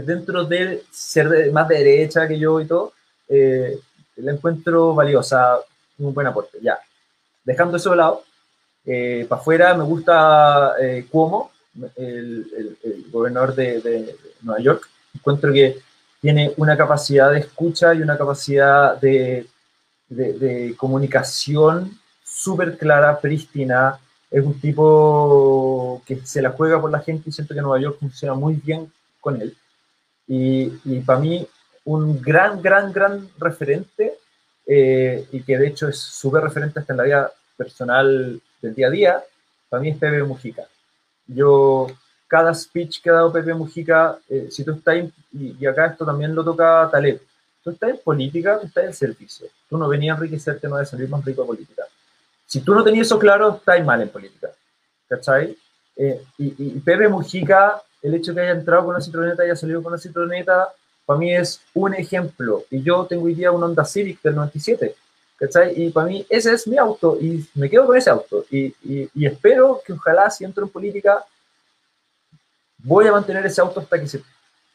B: dentro de ser más de derecha que yo y todo, eh, la encuentro valiosa, un buen aporte, ya. Dejando eso de lado, eh, para afuera me gusta eh, Cuomo, el, el, gobernador de, Nueva York, encuentro que tiene una capacidad de escucha y una capacidad de, de comunicación súper clara, prístina, es un tipo que se la juega por la gente y siento que Nueva York funciona muy bien con él. Y, y para mí, un gran, gran, gran referente, eh, y que de hecho es súper referente hasta en la vida personal del día a día, para mí es Pepe Mujica. Yo, cada speech que ha dado Pepe Mujica, eh, si tú estás, y, y, acá esto también lo toca Taleb, tú estás en política, tú estás en servicio. Tú no venías a enriquecerte, no de salir más rico a política. Si tú no tenías eso claro, estás mal en política. ¿Cachai? Eh, y, y, Pepe Mujica, el hecho de que haya entrado con una citroneta haya salido con una citroneta, para mí es un ejemplo. Y yo tengo hoy día un Honda Civic del 97. ¿Cachai? Y para mí ese es mi auto y me quedo con ese auto. Y, y, espero que ojalá si entro en política, voy a mantener ese auto hasta que se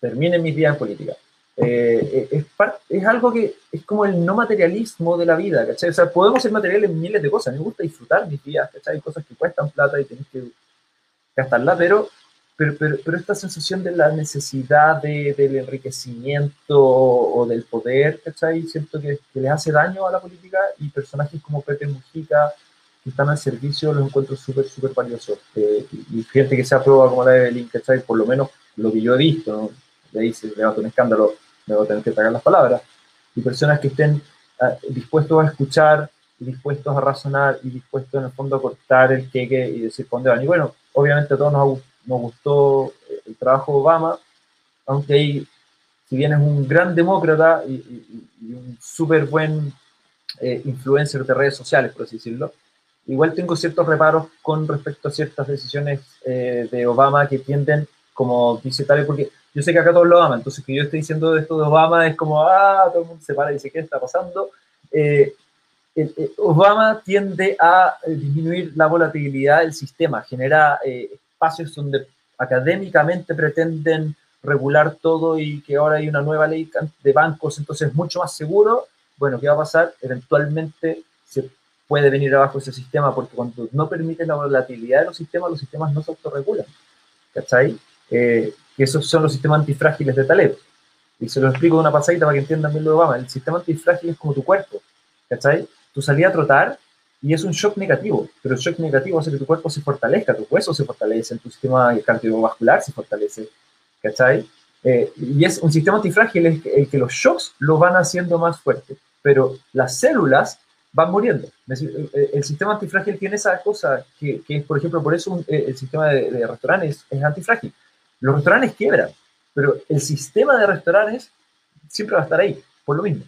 B: termine mis días en política. Eh, es, es, algo que es como el no materialismo de la vida, ¿cachai? O sea, podemos ser materiales en miles de cosas. Me gusta disfrutar mis días, ¿cachai? Hay cosas que cuestan plata y tienes que gastarla, pero, pero, pero, esta sensación de la necesidad de, del enriquecimiento o, del poder, ¿cachai? Siento que, que le hace daño a la política y personajes como Pepe Mujica, que están al servicio, los encuentro súper, súper valiosos. Eh, y, gente que se aprueba como la de Evelyn, ¿cachai? Por lo menos lo que yo he visto, ¿no? Dice, levanta un escándalo me voy a tener que tragar las palabras, y personas que estén ah, dispuestos a escuchar, y dispuestos a razonar, y dispuestos en el fondo a cortar el queque y decir dónde van. Y bueno, obviamente a todos nos, nos gustó eh, el trabajo de Obama, aunque ahí, si bien es un gran demócrata y, un súper buen eh, influencer de redes sociales, por así decirlo, igual tengo ciertos reparos con respecto a ciertas decisiones eh, de Obama que tienden, como dice tal, porque yo sé que acá todos lo aman, entonces que yo esté diciendo esto de Obama es como, ah, todo el mundo se para y dice, ¿qué está pasando? Eh, Obama tiende a disminuir la volatilidad del sistema, genera eh, espacios donde académicamente pretenden regular todo y que ahora hay una nueva ley de bancos, entonces es mucho más seguro. Bueno, ¿qué va a pasar? Eventualmente se puede venir abajo ese sistema porque cuando no permite la volatilidad de los sistemas, los sistemas no se autorregulan. ¿Cachai? Eh, esos son los sistemas antifrágiles de Taleb. Y se lo explico de una pasadita para que entiendan bien lo de Obama. El sistema antifrágil es como tu cuerpo, ¿cachai? Tú salías a trotar y es un shock negativo, pero el shock negativo hace que tu cuerpo se fortalezca, tu hueso se fortalece, tu sistema cardiovascular se fortalece, ¿cachai? Eh, y es un sistema antifrágil es el que los shocks lo van haciendo más fuerte, pero las células van muriendo. El, sistema antifrágil tiene esa cosa que, que por ejemplo, por eso eh, el sistema de, de restaurantes es antifrágil los restaurantes quiebran, pero el sistema de restaurantes siempre va a estar ahí, por lo mismo,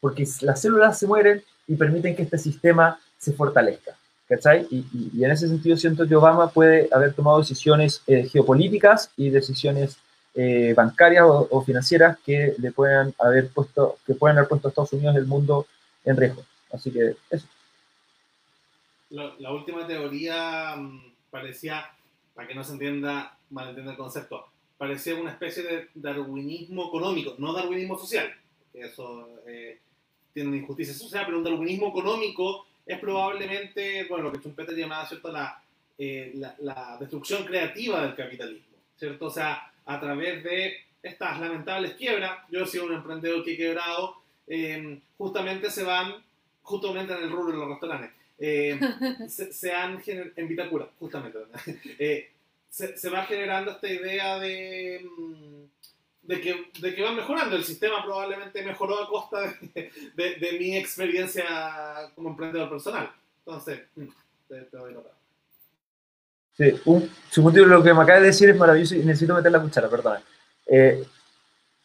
B: porque las células se mueren y permiten que este sistema se fortalezca. ¿Cachai? Y, en ese sentido siento que Obama puede haber tomado decisiones eh, geopolíticas y decisiones eh, bancarias o, financieras que le puedan haber puesto, que puedan haber puesto a Estados Unidos y el mundo en riesgo. Así que eso.
A: La, última teoría mm, parecía, para que no se entienda, malentienda el concepto, parecía una especie de darwinismo económico, no darwinismo social, eso eh, tiene una injusticia social, pero un darwinismo económico es probablemente, bueno, lo que Schumpeter llamaba, ¿cierto?, la, eh, la, la destrucción creativa del capitalismo, ¿cierto? O sea, a través de estas lamentables quiebras. Yo he sido un emprendedor que he quebrado. Em, justamente se van, justamente en el rubro de los restaurantes, em, se, han en Vitacura, justamente, eh, se, va generando esta idea de, mm, de, que, de que va mejorando. El sistema probablemente mejoró a costa de, de, mi experiencia como emprendedor personal. Entonces, mm, te, te doy nota.
B: Sí, un, lo que me acaba de decir es maravilloso y necesito meter la cuchara, perdona. Eh,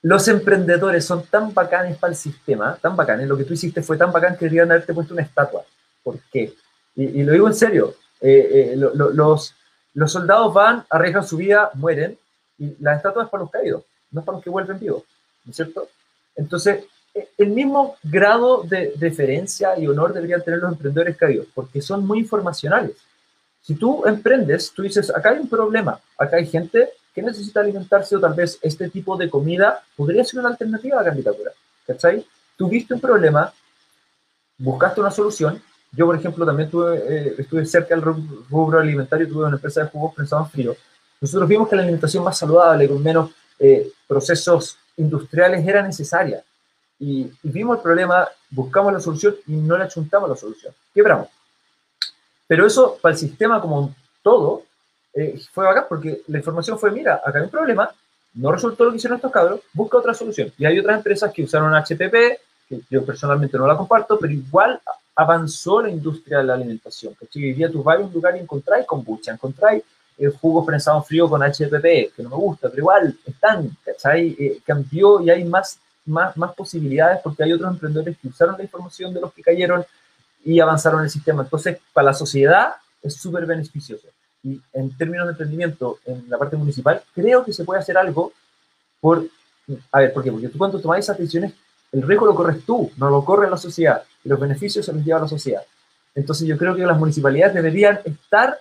B: los emprendedores son tan bacanes para el sistema, tan bacanes, lo que tú hiciste fue tan bacán que deberían haberte puesto una estatua. ¿Por qué? Y, lo digo en serio, eh, eh, los, los soldados van, arriesgan su vida, mueren, y la estatua es para los caídos, no es para los que vuelven vivos, ¿no es cierto? Entonces, el mismo grado de deferencia y honor deberían tener los emprendedores caídos, porque son muy informacionales. Si tú emprendes, tú dices, acá hay un problema, acá hay gente que necesita alimentarse o tal vez este tipo de comida podría ser una alternativa a la candidatura. ¿Cachai? Tú viste un problema, buscaste una solución. Yo, por ejemplo, también tuve, eh, estuve cerca del rubro alimentario, tuve una empresa de jugos prensados frío. Nosotros vimos que la alimentación más saludable, con menos eh, procesos industriales, era necesaria. Y, y, vimos el problema, buscamos la solución y no le achuntamos la solución. Quebramos. Pero eso, para el sistema como todo, eh, fue bacán porque la información fue, mira, acá hay un problema, no resultó lo que hicieron estos cabros, busca otra solución. Y hay otras empresas que usaron HPP, que yo personalmente no la comparto, pero igual avanzó la industria de la alimentación. Que Hoy día tú vas a un lugar y encontráis kombucha, encontráis eh, jugo prensado frío con HPP, que no me gusta, pero igual están, ¿cachai? Eh, cambió y hay más, más, más posibilidades porque hay otros emprendedores que usaron la información de los que cayeron y avanzaron el sistema. Entonces, para la sociedad es súper beneficioso. Y en términos de emprendimiento, en la parte municipal, creo que se puede hacer algo por... A ver, ¿por qué? Porque tú cuando tomas esas decisiones, el riesgo lo corres tú, no lo corre la sociedad, y los beneficios se los lleva a la sociedad. Entonces yo creo que las municipalidades deberían estar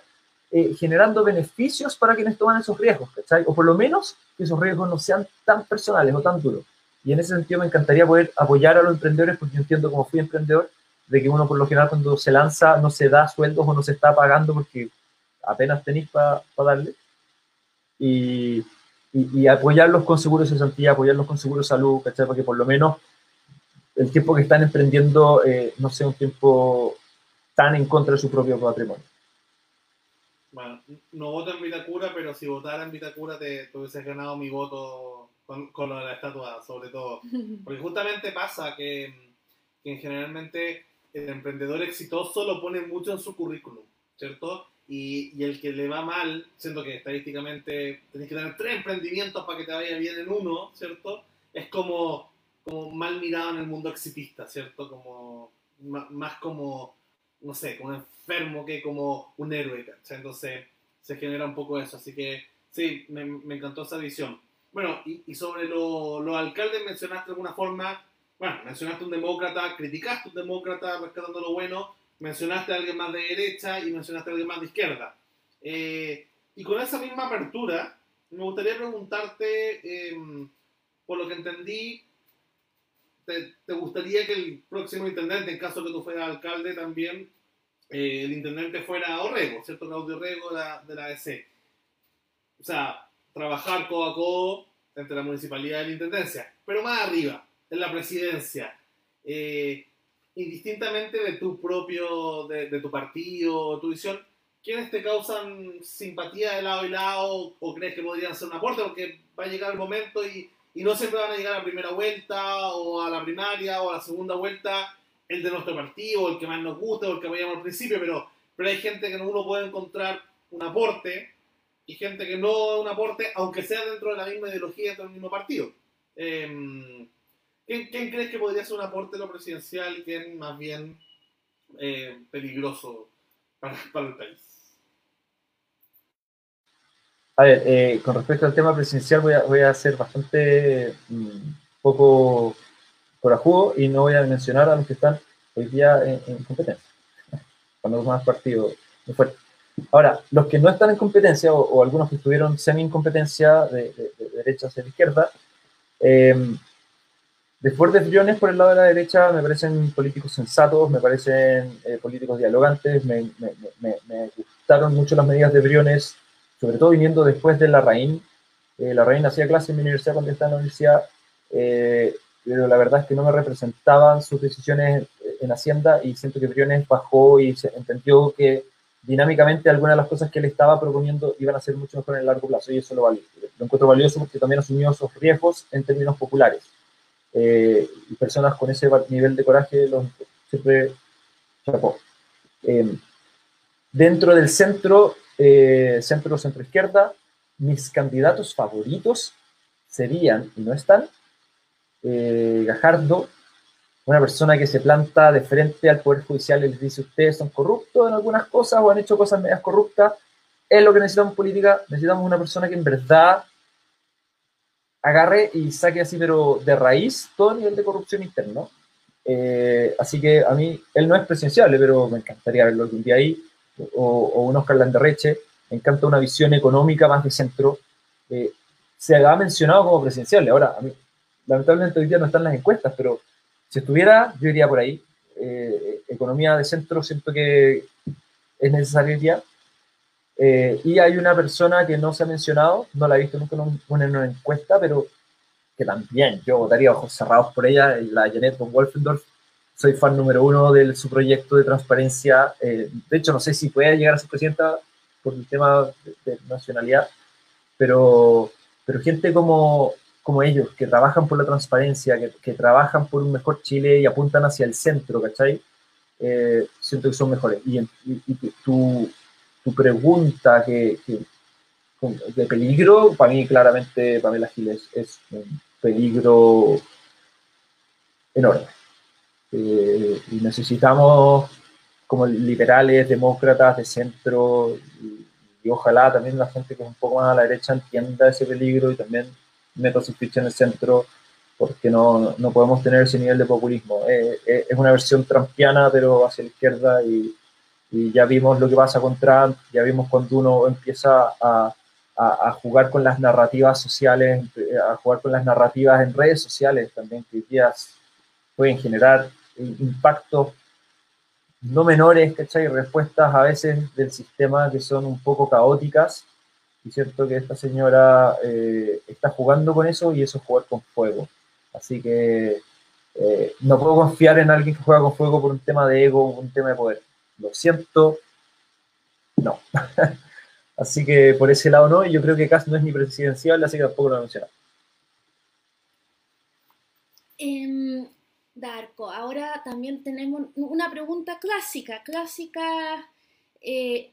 B: eh, generando beneficios para quienes toman esos riesgos, ¿cachai? O por lo menos que esos riesgos no sean tan personales o tan duros. Y en ese sentido me encantaría poder apoyar a los emprendedores, porque entiendo como fui emprendedor, de que uno por lo general cuando se lanza no se da sueldos o no se está pagando porque apenas tenéis para darle. Y, y, apoyarlos con seguros de cesantía, apoyarlos con seguros de salud, ¿cachai? Para que por lo menos el tiempo que están emprendiendo eh, no sea un tiempo tan en contra de su propio patrimonio.
A: Bueno, no voto en Vitacura, pero si votara en Vitacura te, te hubieses ganado mi voto con, con, lo de la estatua, sobre todo. Porque justamente pasa que, que generalmente el emprendedor exitoso lo pone mucho en su currículum, ¿cierto? Y, y, el que le va mal, siendo que estadísticamente tenés que tener tres emprendimientos para que te vaya bien en uno, ¿cierto? Es como, como mal mirado en el mundo exitista, ¿cierto? Como más como, no sé, como un enfermo que como un héroe, ¿cachai? Entonces se genera un poco eso, así que sí, me, encantó esa visión. Bueno, y, sobre los alcaldes mencionaste de alguna forma bueno, mencionaste un demócrata, criticaste un demócrata rescatando lo bueno, mencionaste a alguien más de derecha y mencionaste a alguien más de izquierda. Eh, y con esa misma apertura, me gustaría preguntarte, em, por lo que entendí, te, gustaría que el próximo intendente, en caso que tú fueras alcalde también, eh, el intendente fuera Orrego, ¿cierto? Claudio Orrego de la, de la EC. O sea, trabajar codo a codo entre la municipalidad y la intendencia, pero más arriba, en la presidencia, eh, indistintamente de tu propio, de, tu partido, tu visión, ¿quiénes te causan simpatía de lado y lado o crees que podrían ser un aporte? Porque va a llegar el momento y, y no siempre van a llegar a la primera vuelta o a la primaria o a la segunda vuelta el de nuestro partido, el que más nos gusta o el que vayamos al principio, pero, pero hay gente que uno puede encontrar un aporte y gente que no un aporte, aunque sea dentro de la misma ideología, dentro del mismo partido. Eh, ¿Quién, crees que podría ser un aporte lo presidencial quién más bien eh, peligroso para, el país?
B: A ver, eh, con respecto al tema presidencial voy a, voy a ser bastante mm, poco corajudo y no voy a mencionar a los que están hoy día en, competencia, cuando más partido muy fuerte. Ahora, los que no están en competencia o, algunos que estuvieron semi-incompetencia de, de, de, derecha hacia la izquierda, eh, Después de Briones por el lado de la derecha me parecen políticos sensatos, me parecen eh, políticos dialogantes, me, gustaron mucho las medidas de Briones, sobre todo viniendo después de la Raín. Eh, la Raín hacía clase en mi universidad cuando estaba en la universidad, eh, pero la verdad es que no me representaban sus decisiones en Hacienda y siento que Briones bajó y se entendió que dinámicamente algunas de las cosas que él estaba proponiendo iban a ser mucho mejor en el largo plazo y eso lo, lo encuentro valioso porque también asumió esos riesgos en términos populares. Eh, y personas con ese nivel de coraje los siempre chapó. Eh, dentro del centro, eh, centro, centro izquierda, mis candidatos favoritos serían, y no están, Gajardo, una persona que se planta de frente al Poder Judicial y les dice, ustedes son corruptos en algunas cosas o han hecho cosas medias corruptas, es lo que necesitamos en política, necesitamos una persona que en verdad agarre y saque así, pero de raíz, todo el nivel de corrupción interno. Eh, así que a mí, él no es presidenciable, pero me encantaría verlo algún día ahí, o, o un Oscar Landerreche, me encanta una visión económica más de centro. Eh, se ha mencionado como presidenciable, ahora, a mí, lamentablemente hoy día no están las encuestas, pero si estuviera, yo iría por ahí. Eh, economía de centro, siento que es necesario ya. Eh, y hay una persona que no se ha mencionado, no la he visto nunca en una encuesta, pero que también yo votaría ojos cerrados por ella, la Janet von Wolfendorf. Soy fan número uno de su proyecto de transparencia. Eh, de hecho, no sé si puede llegar a ser presidenta por el tema de, nacionalidad, pero, pero gente como, como ellos, que trabajan por la transparencia, que, trabajan por un mejor Chile y apuntan hacia el centro, ¿cachai? Eh, siento que son mejores. Y, tú tu pregunta que, de peligro, para mí claramente Pamela Giles es un peligro enorme. Eh, y necesitamos como liberales, demócratas de centro, y, ojalá también la gente que es un poco más a la derecha entienda ese peligro y también meta su ficha en el centro, porque no, no podemos tener ese nivel de populismo. Eh, eh, es una versión trampiana, pero hacia la izquierda y y ya vimos lo que pasa con Trump, ya vimos cuando uno empieza a, a, jugar con las narrativas sociales, a jugar con las narrativas en redes sociales también, que hoy pueden generar impactos no menores, ¿cachai? Respuestas a veces del sistema que son un poco caóticas. Y cierto que esta señora eh, está jugando con eso y eso es jugar con fuego. Así que eh, no puedo confiar en alguien que juega con fuego por un tema de ego, un tema de poder lo siento, no. así que por ese lado no, y yo creo que casi no es ni presidencial, así que tampoco lo mencionado.
C: Eh, Darko, ahora también tenemos una pregunta clásica, clásica. Eh,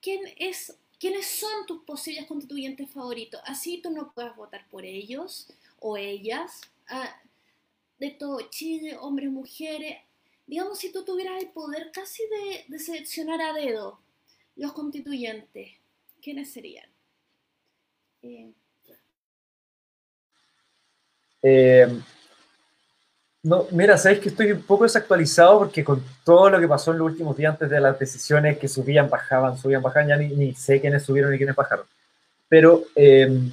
C: ¿quién es, ¿Quiénes son tus posibles constituyentes favoritos? Así tú no puedas votar por ellos o ellas. Ah, de todo Chile, hombres, mujeres, digamos, si tú tuvieras el poder casi de, seleccionar a dedo los constituyentes, ¿quiénes serían?
B: Eh, eh, no, mira, sabéis que estoy un poco desactualizado porque con todo lo que pasó en los últimos días antes de las decisiones que subían, bajaban, subían, bajaban, ya ni, sé quiénes subieron y quiénes bajaron. Pero eh,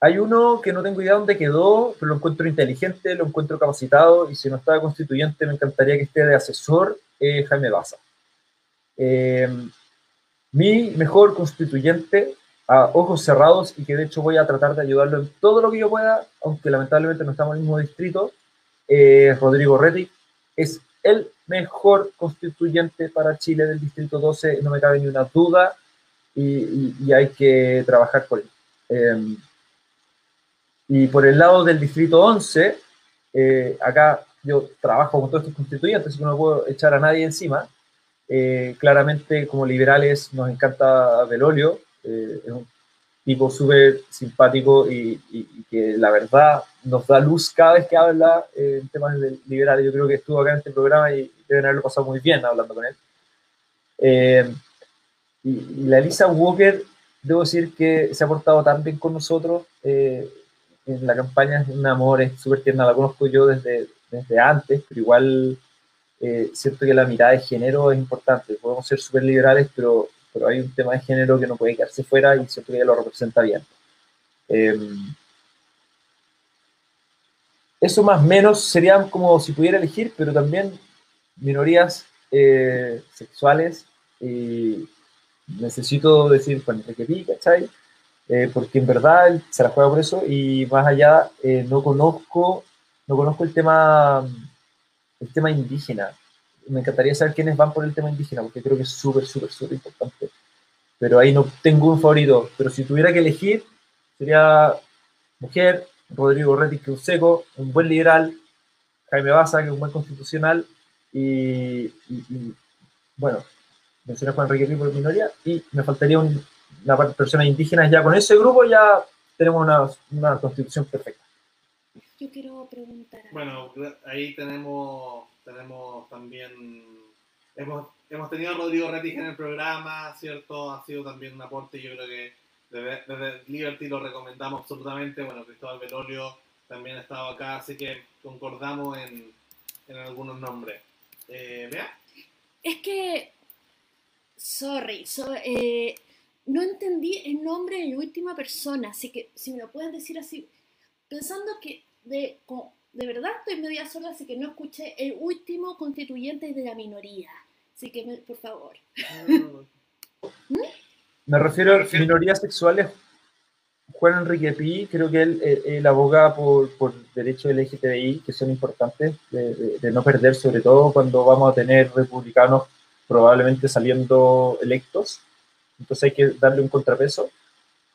B: hay uno que no tengo idea dónde quedó, pero lo encuentro inteligente, lo encuentro capacitado y si no estaba constituyente me encantaría que esté de asesor eh, Jaime Baza. Eh, mi mejor constituyente a ojos cerrados y que de hecho voy a tratar de ayudarlo en todo lo que yo pueda, aunque lamentablemente no estamos en el mismo distrito, eh, Rodrigo Reddick es el mejor constituyente para Chile del distrito 12, no me cabe ni una duda y, hay que trabajar por él. Y por el lado del distrito 11, eh, acá yo trabajo con todos estos constituyentes, no puedo echar a nadie encima. Eh, claramente, como liberales, nos encanta Belolio, tipo súper simpático y, que la verdad nos da luz cada vez que habla en temas liberales. Yo creo que estuvo acá en este programa y deben haberlo pasado muy bien hablando con él. y, la Elisa Walker debo decir que se ha portado tan bien con nosotros. Eh, en la campaña es un amor, es súper tierna, la conozco yo desde, desde antes, pero igual eh, siento que la mirada de género es importante. Podemos ser súper liberales, pero, pero hay un tema de género que no puede quedarse fuera y que ella lo representa bien. Em, eso más o menos serían como si pudiera elegir, pero también minorías eh, sexuales. Y necesito decir Juan Enrique Pi, ¿cachai? Eh, porque en verdad se la juega por eso y más allá eh, no conozco no conozco el tema el tema indígena. Me encantaría saber quiénes van por el tema indígena, porque creo que es súper, súper, súper importante. Pero ahí no tengo un favorito. Pero si tuviera que elegir, sería mujer, Rodrigo Retti, que un seco, un buen liberal, Jaime Baza, que es un buen constitucional, y, bueno, mencioné a Juan Enrique por minoría, y me faltaría una parte de personas indígenas. Ya con ese grupo ya tenemos una, una constitución perfecta.
C: Yo quiero preguntar.
A: Bueno, ahí tenemos, tenemos también, hemos, hemos tenido a Rodrigo Rettich en el programa, ¿cierto? Ha sido también un aporte, yo creo que desde, Liberty lo recomendamos absolutamente. Bueno, Cristóbal Velorio también ha estado acá, así que concordamos en, en algunos nombres. Eh, ¿Vea?
C: Es que, sorry, eh, no entendí el nombre de la última persona, así que si me lo puedes decir así, pensando que de, de verdad estoy media sola, así que no escuché el último constituyente de la minoría. Así que, por favor.
B: Me refiero a minorías sexuales. Juan Enrique Pi, creo que él, él, aboga por, por derechos LGTBI que son importantes de, de, no perder, sobre todo cuando vamos a tener republicanos probablemente saliendo electos. Entonces hay que darle un contrapeso.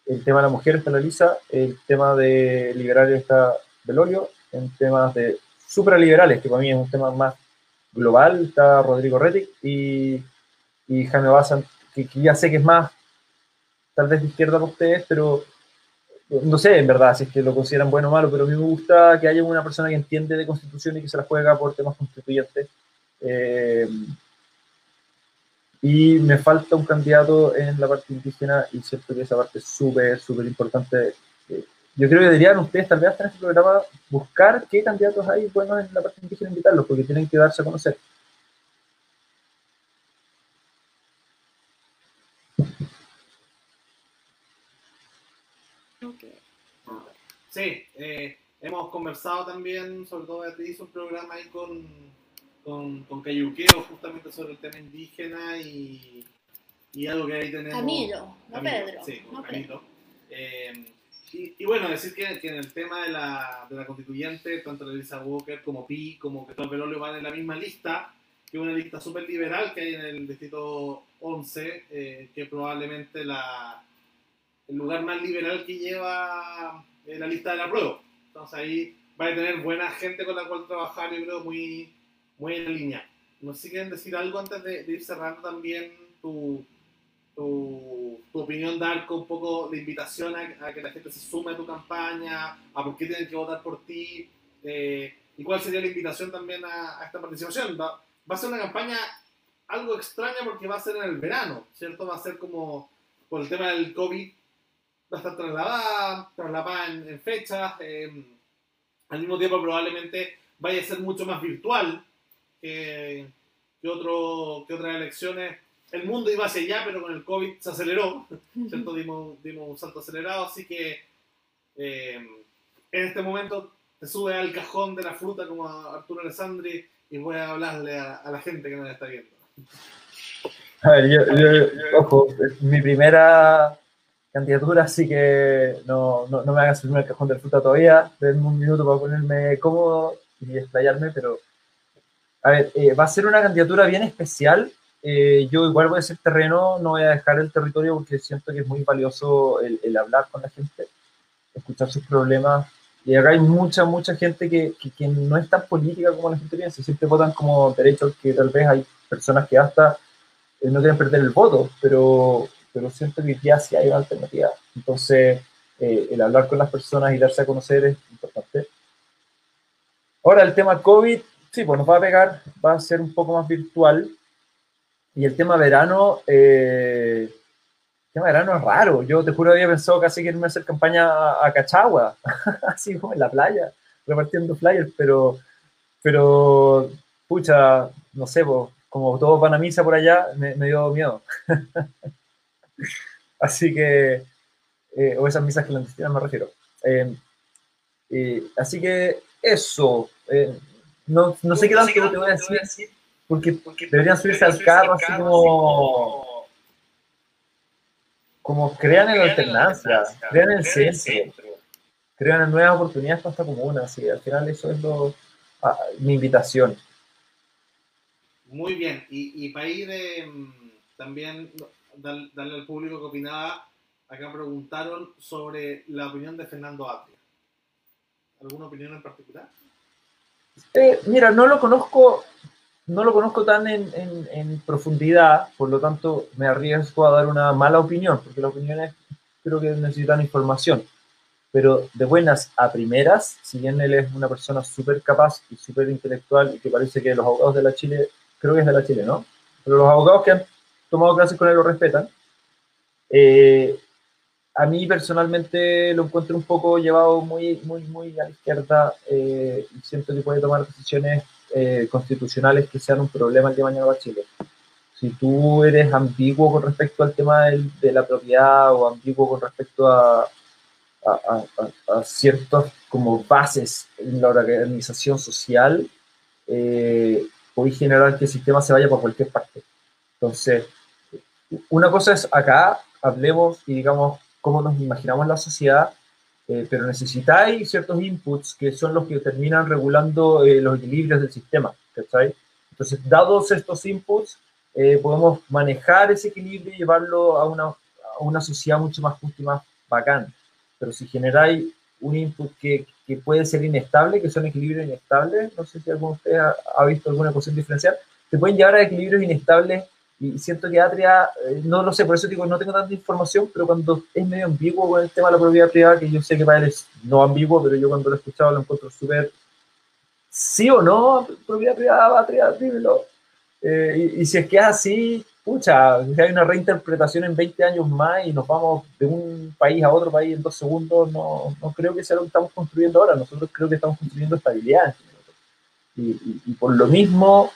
B: El tema de la mujer está la lisa, el tema de liberales está Belolio, en temas de supraliberales, que para mí es un tema más global, está Rodrigo Rettig y, y Jaime Bazan, que, ya sé que es más, tal vez de izquierda para ustedes, pero no sé en verdad si es que lo consideran bueno o malo, pero a mí me gusta que haya una persona que entiende de constitución y que se la juega por temas constituyentes. Eh, y me falta un candidato en la parte indígena y siento que esa parte es súper, súper importante yo creo que deberían ustedes tal vez en este programa buscar qué candidatos hay buenos en la parte indígena invitarlos, porque tienen que darse a conocer.
A: Sí, eh, hemos conversado también, sobre todo hizo un programa ahí con, con, con Cayuqueo, justamente sobre el tema indígena y, y algo que ahí tenemos.
C: Camilo, no Pedro.
A: Sí, Camilo. Eh, y, bueno, decir que, en el tema de la, de la constituyente, tanto Elisa Walker como Pi, como que Tom Belolio van en la misma lista, que es una lista súper liberal que hay en el distrito 11, eh, que probablemente la, el lugar más liberal que lleva en la lista de la prueba. Entonces ahí va a tener buena gente con la cual trabajar, yo creo, muy, muy en línea. No sé si quieren decir algo antes de, de ir cerrando también tu, tu, opinión, dar un poco de invitación a, que la gente se sume a tu campaña, a por qué tienen que votar por ti, eh, y cuál sería la invitación también a, esta participación. Va, a ser una campaña algo extraña porque va a ser en el verano, ¿cierto? Va a ser como, por el tema del COVID, va a estar trasladada, trasladada en, fechas, eh, al mismo tiempo probablemente vaya a ser mucho más virtual que, que, otro, que otras elecciones el mundo iba hacia allá, pero con el COVID se aceleró, ¿cierto? Dimos, dimos un salto acelerado, así que eh, en este momento te sube al cajón de la fruta como a Arturo Alessandri y voy a hablarle a, la gente que nos está viendo.
B: A ver, yo, ojo, es mi primera candidatura, así que no, no, no me hagas subirme al cajón de la fruta todavía. Denme un minuto para ponerme cómodo y explayarme, pero a ver, eh, va a ser una candidatura bien especial eh, yo igual voy a ser terreno, no voy a dejar el territorio porque siento que es muy valioso el, hablar con la gente, escuchar sus problemas. Y acá hay mucha, mucha gente que, que, no es tan política como la gente piensa, siempre votan como derechos que tal vez hay personas que hasta eh, no quieren perder el voto, pero, pero siento que ya sí hay una alternativa. Entonces, eh, el hablar con las personas y darse a conocer es importante. Ahora, el tema COVID, sí, pues nos va a pegar, va a ser un poco más virtual, y el tema verano, eh, tema de verano es raro. Yo te juro había pensado casi que irme a hacer campaña a, Cachagua, así como en la playa, repartiendo flyers, pero, pero, pucha, no sé, como todos van a misa por allá, me, dio miedo. así que, eh, o esas misas clandestinas me refiero. Eh, así que eso, eh, no, no sé qué tanto te voy a decir, porque, deberían subirse al carro así como, como crean en la alternancia, crean en el centro, crean en nuevas oportunidades para esta comuna, así al final eso es lo, ah, mi invitación.
A: Muy bien, y, y para ir eh, también dar- darle al público que opinaba, acá preguntaron sobre la opinión de Fernando Atria. ¿Alguna opinión en particular?
B: Eh, mira, no lo conozco, no lo conozco tan en, en- profundidad, por lo tanto me arriesgo a dar una mala opinión, porque las opiniones creo que necesitan información. Pero de buenas a primeras, si bien él es una persona súper capaz y súper intelectual y que parece que los abogados de la Chile, creo que es de la Chile, ¿no? Pero los abogados que han tomado clases con él lo respetan. Eh, a mí personalmente lo encuentro un poco llevado muy, muy, muy a la izquierda eh, siento que puede tomar decisiones eh, constitucionales que sean un problema el día de mañana para Chile. Si tú eres ambiguo con respecto al tema de la propiedad o ambiguo con respecto a- a- a ciertas como bases en la organización social, eh, podéis generar que el sistema se vaya por cualquier parte. Entonces, una cosa es acá, hablemos y digamos cómo nos imaginamos la sociedad, eh, pero necesitáis ciertos inputs que son los que terminan regulando eh, los equilibrios del sistema, ¿cachai? Entonces, dados estos inputs, eh, podemos manejar ese equilibrio y llevarlo a una, a una sociedad mucho más justa y más bacán. Pero si generáis un input que, que puede ser inestable, que son equilibrios inestables, no sé si alguno de ustedes ha, ha visto alguna ecuación diferencial, te pueden llevar a equilibrios inestables y siento que Atria, eh, no lo sé, por eso digo, no tengo tanta información, pero cuando es medio ambiguo con el tema de la propiedad privada, que yo sé que para él es no ambiguo, pero yo cuando lo he escuchado lo encuentro súper sí o no, propiedad privada, Atria, dímelo. Eh, y, y si es que es así, pucha, hay una reinterpretación en 20 años más y nos vamos de un país a otro país en dos segundos, no, no creo que sea lo que estamos construyendo ahora. Nosotros creo que estamos construyendo estabilidad. este. Y, y- y por lo mismo,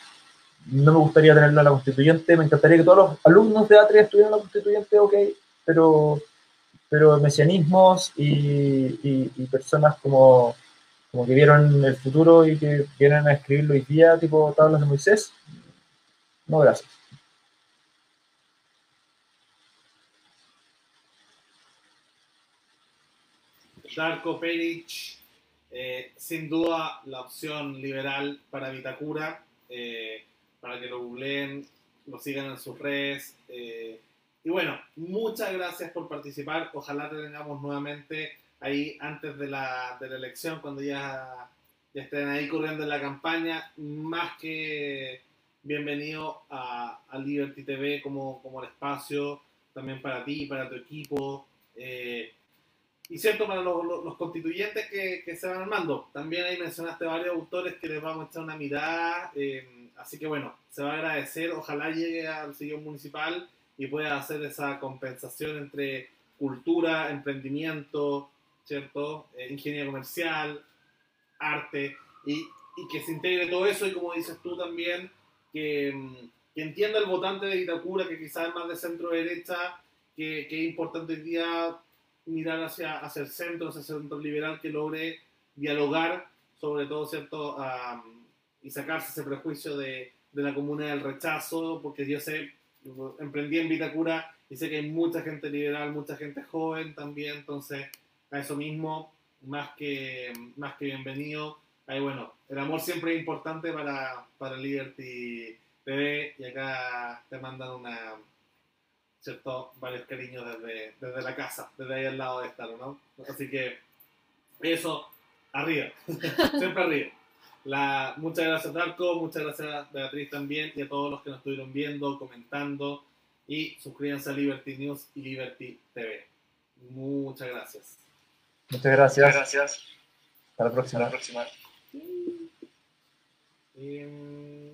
B: no me gustaría tenerlo en la constituyente. Me encantaría que todos los alumnos de Atria estuvieran en la constituyente, ok, pero, pero mesianismos y, y- y personas como, como que vieron el futuro y que vienen a escribirlo hoy día, tipo tablas de Moisés, no, gracias.
A: Darko Peric, eh, sin duda la opción liberal para Vitacura, eh, para que lo googleen, lo sigan en sus redes. eh, y bueno, muchas gracias por participar. Ojalá te tengamos nuevamente ahí antes de la, de la elección, cuando ya, ya estén ahí corriendo en la campaña. Más que bienvenido a, a Liberty TV como, como el espacio, también para ti, para tu equipo. eh, y cierto, para los, los- los constituyentes que, que se van armando. También ahí mencionaste varios autores que les vamos a echar una mirada. eh, así que bueno, se va a agradecer. Ojalá llegue al sillón municipal y pueda hacer esa compensación entre cultura, emprendimiento, ¿cierto? Eh, ingeniería comercial, arte, y, y que se integre todo eso. Y como dices tú también, que, mm, que entienda el votante de Itacura, que quizás es más de centro derecha, que, que es importante hoy día mirar hacia, hacia el centro, hacia el centro liberal que logre dialogar, sobre todo, ¿cierto? Am, y sacarse ese prejuicio de, de la comuna del rechazo, porque yo sé, emprendí en Vitacura y sé que hay mucha gente liberal, mucha gente joven también, entonces a eso mismo, más que, más que bienvenido. Ahí bueno, el amor siempre es importante para, para Liberty TV y acá te mandan una, ¿cierto? Varios cariños desde, desde la casa, desde ahí al lado de estar, ¿no? Así que eso, arriba, siempre arriba. La, muchas gracias Darko, muchas gracias Beatriz también y a todos los que nos estuvieron viendo, comentando y suscríbanse a Liberty News y Liberty TV. Muchas gracias.
B: Muchas gracias.
D: Gracias.
B: Hasta la próxima.
D: Hasta la próxima.
A: Em,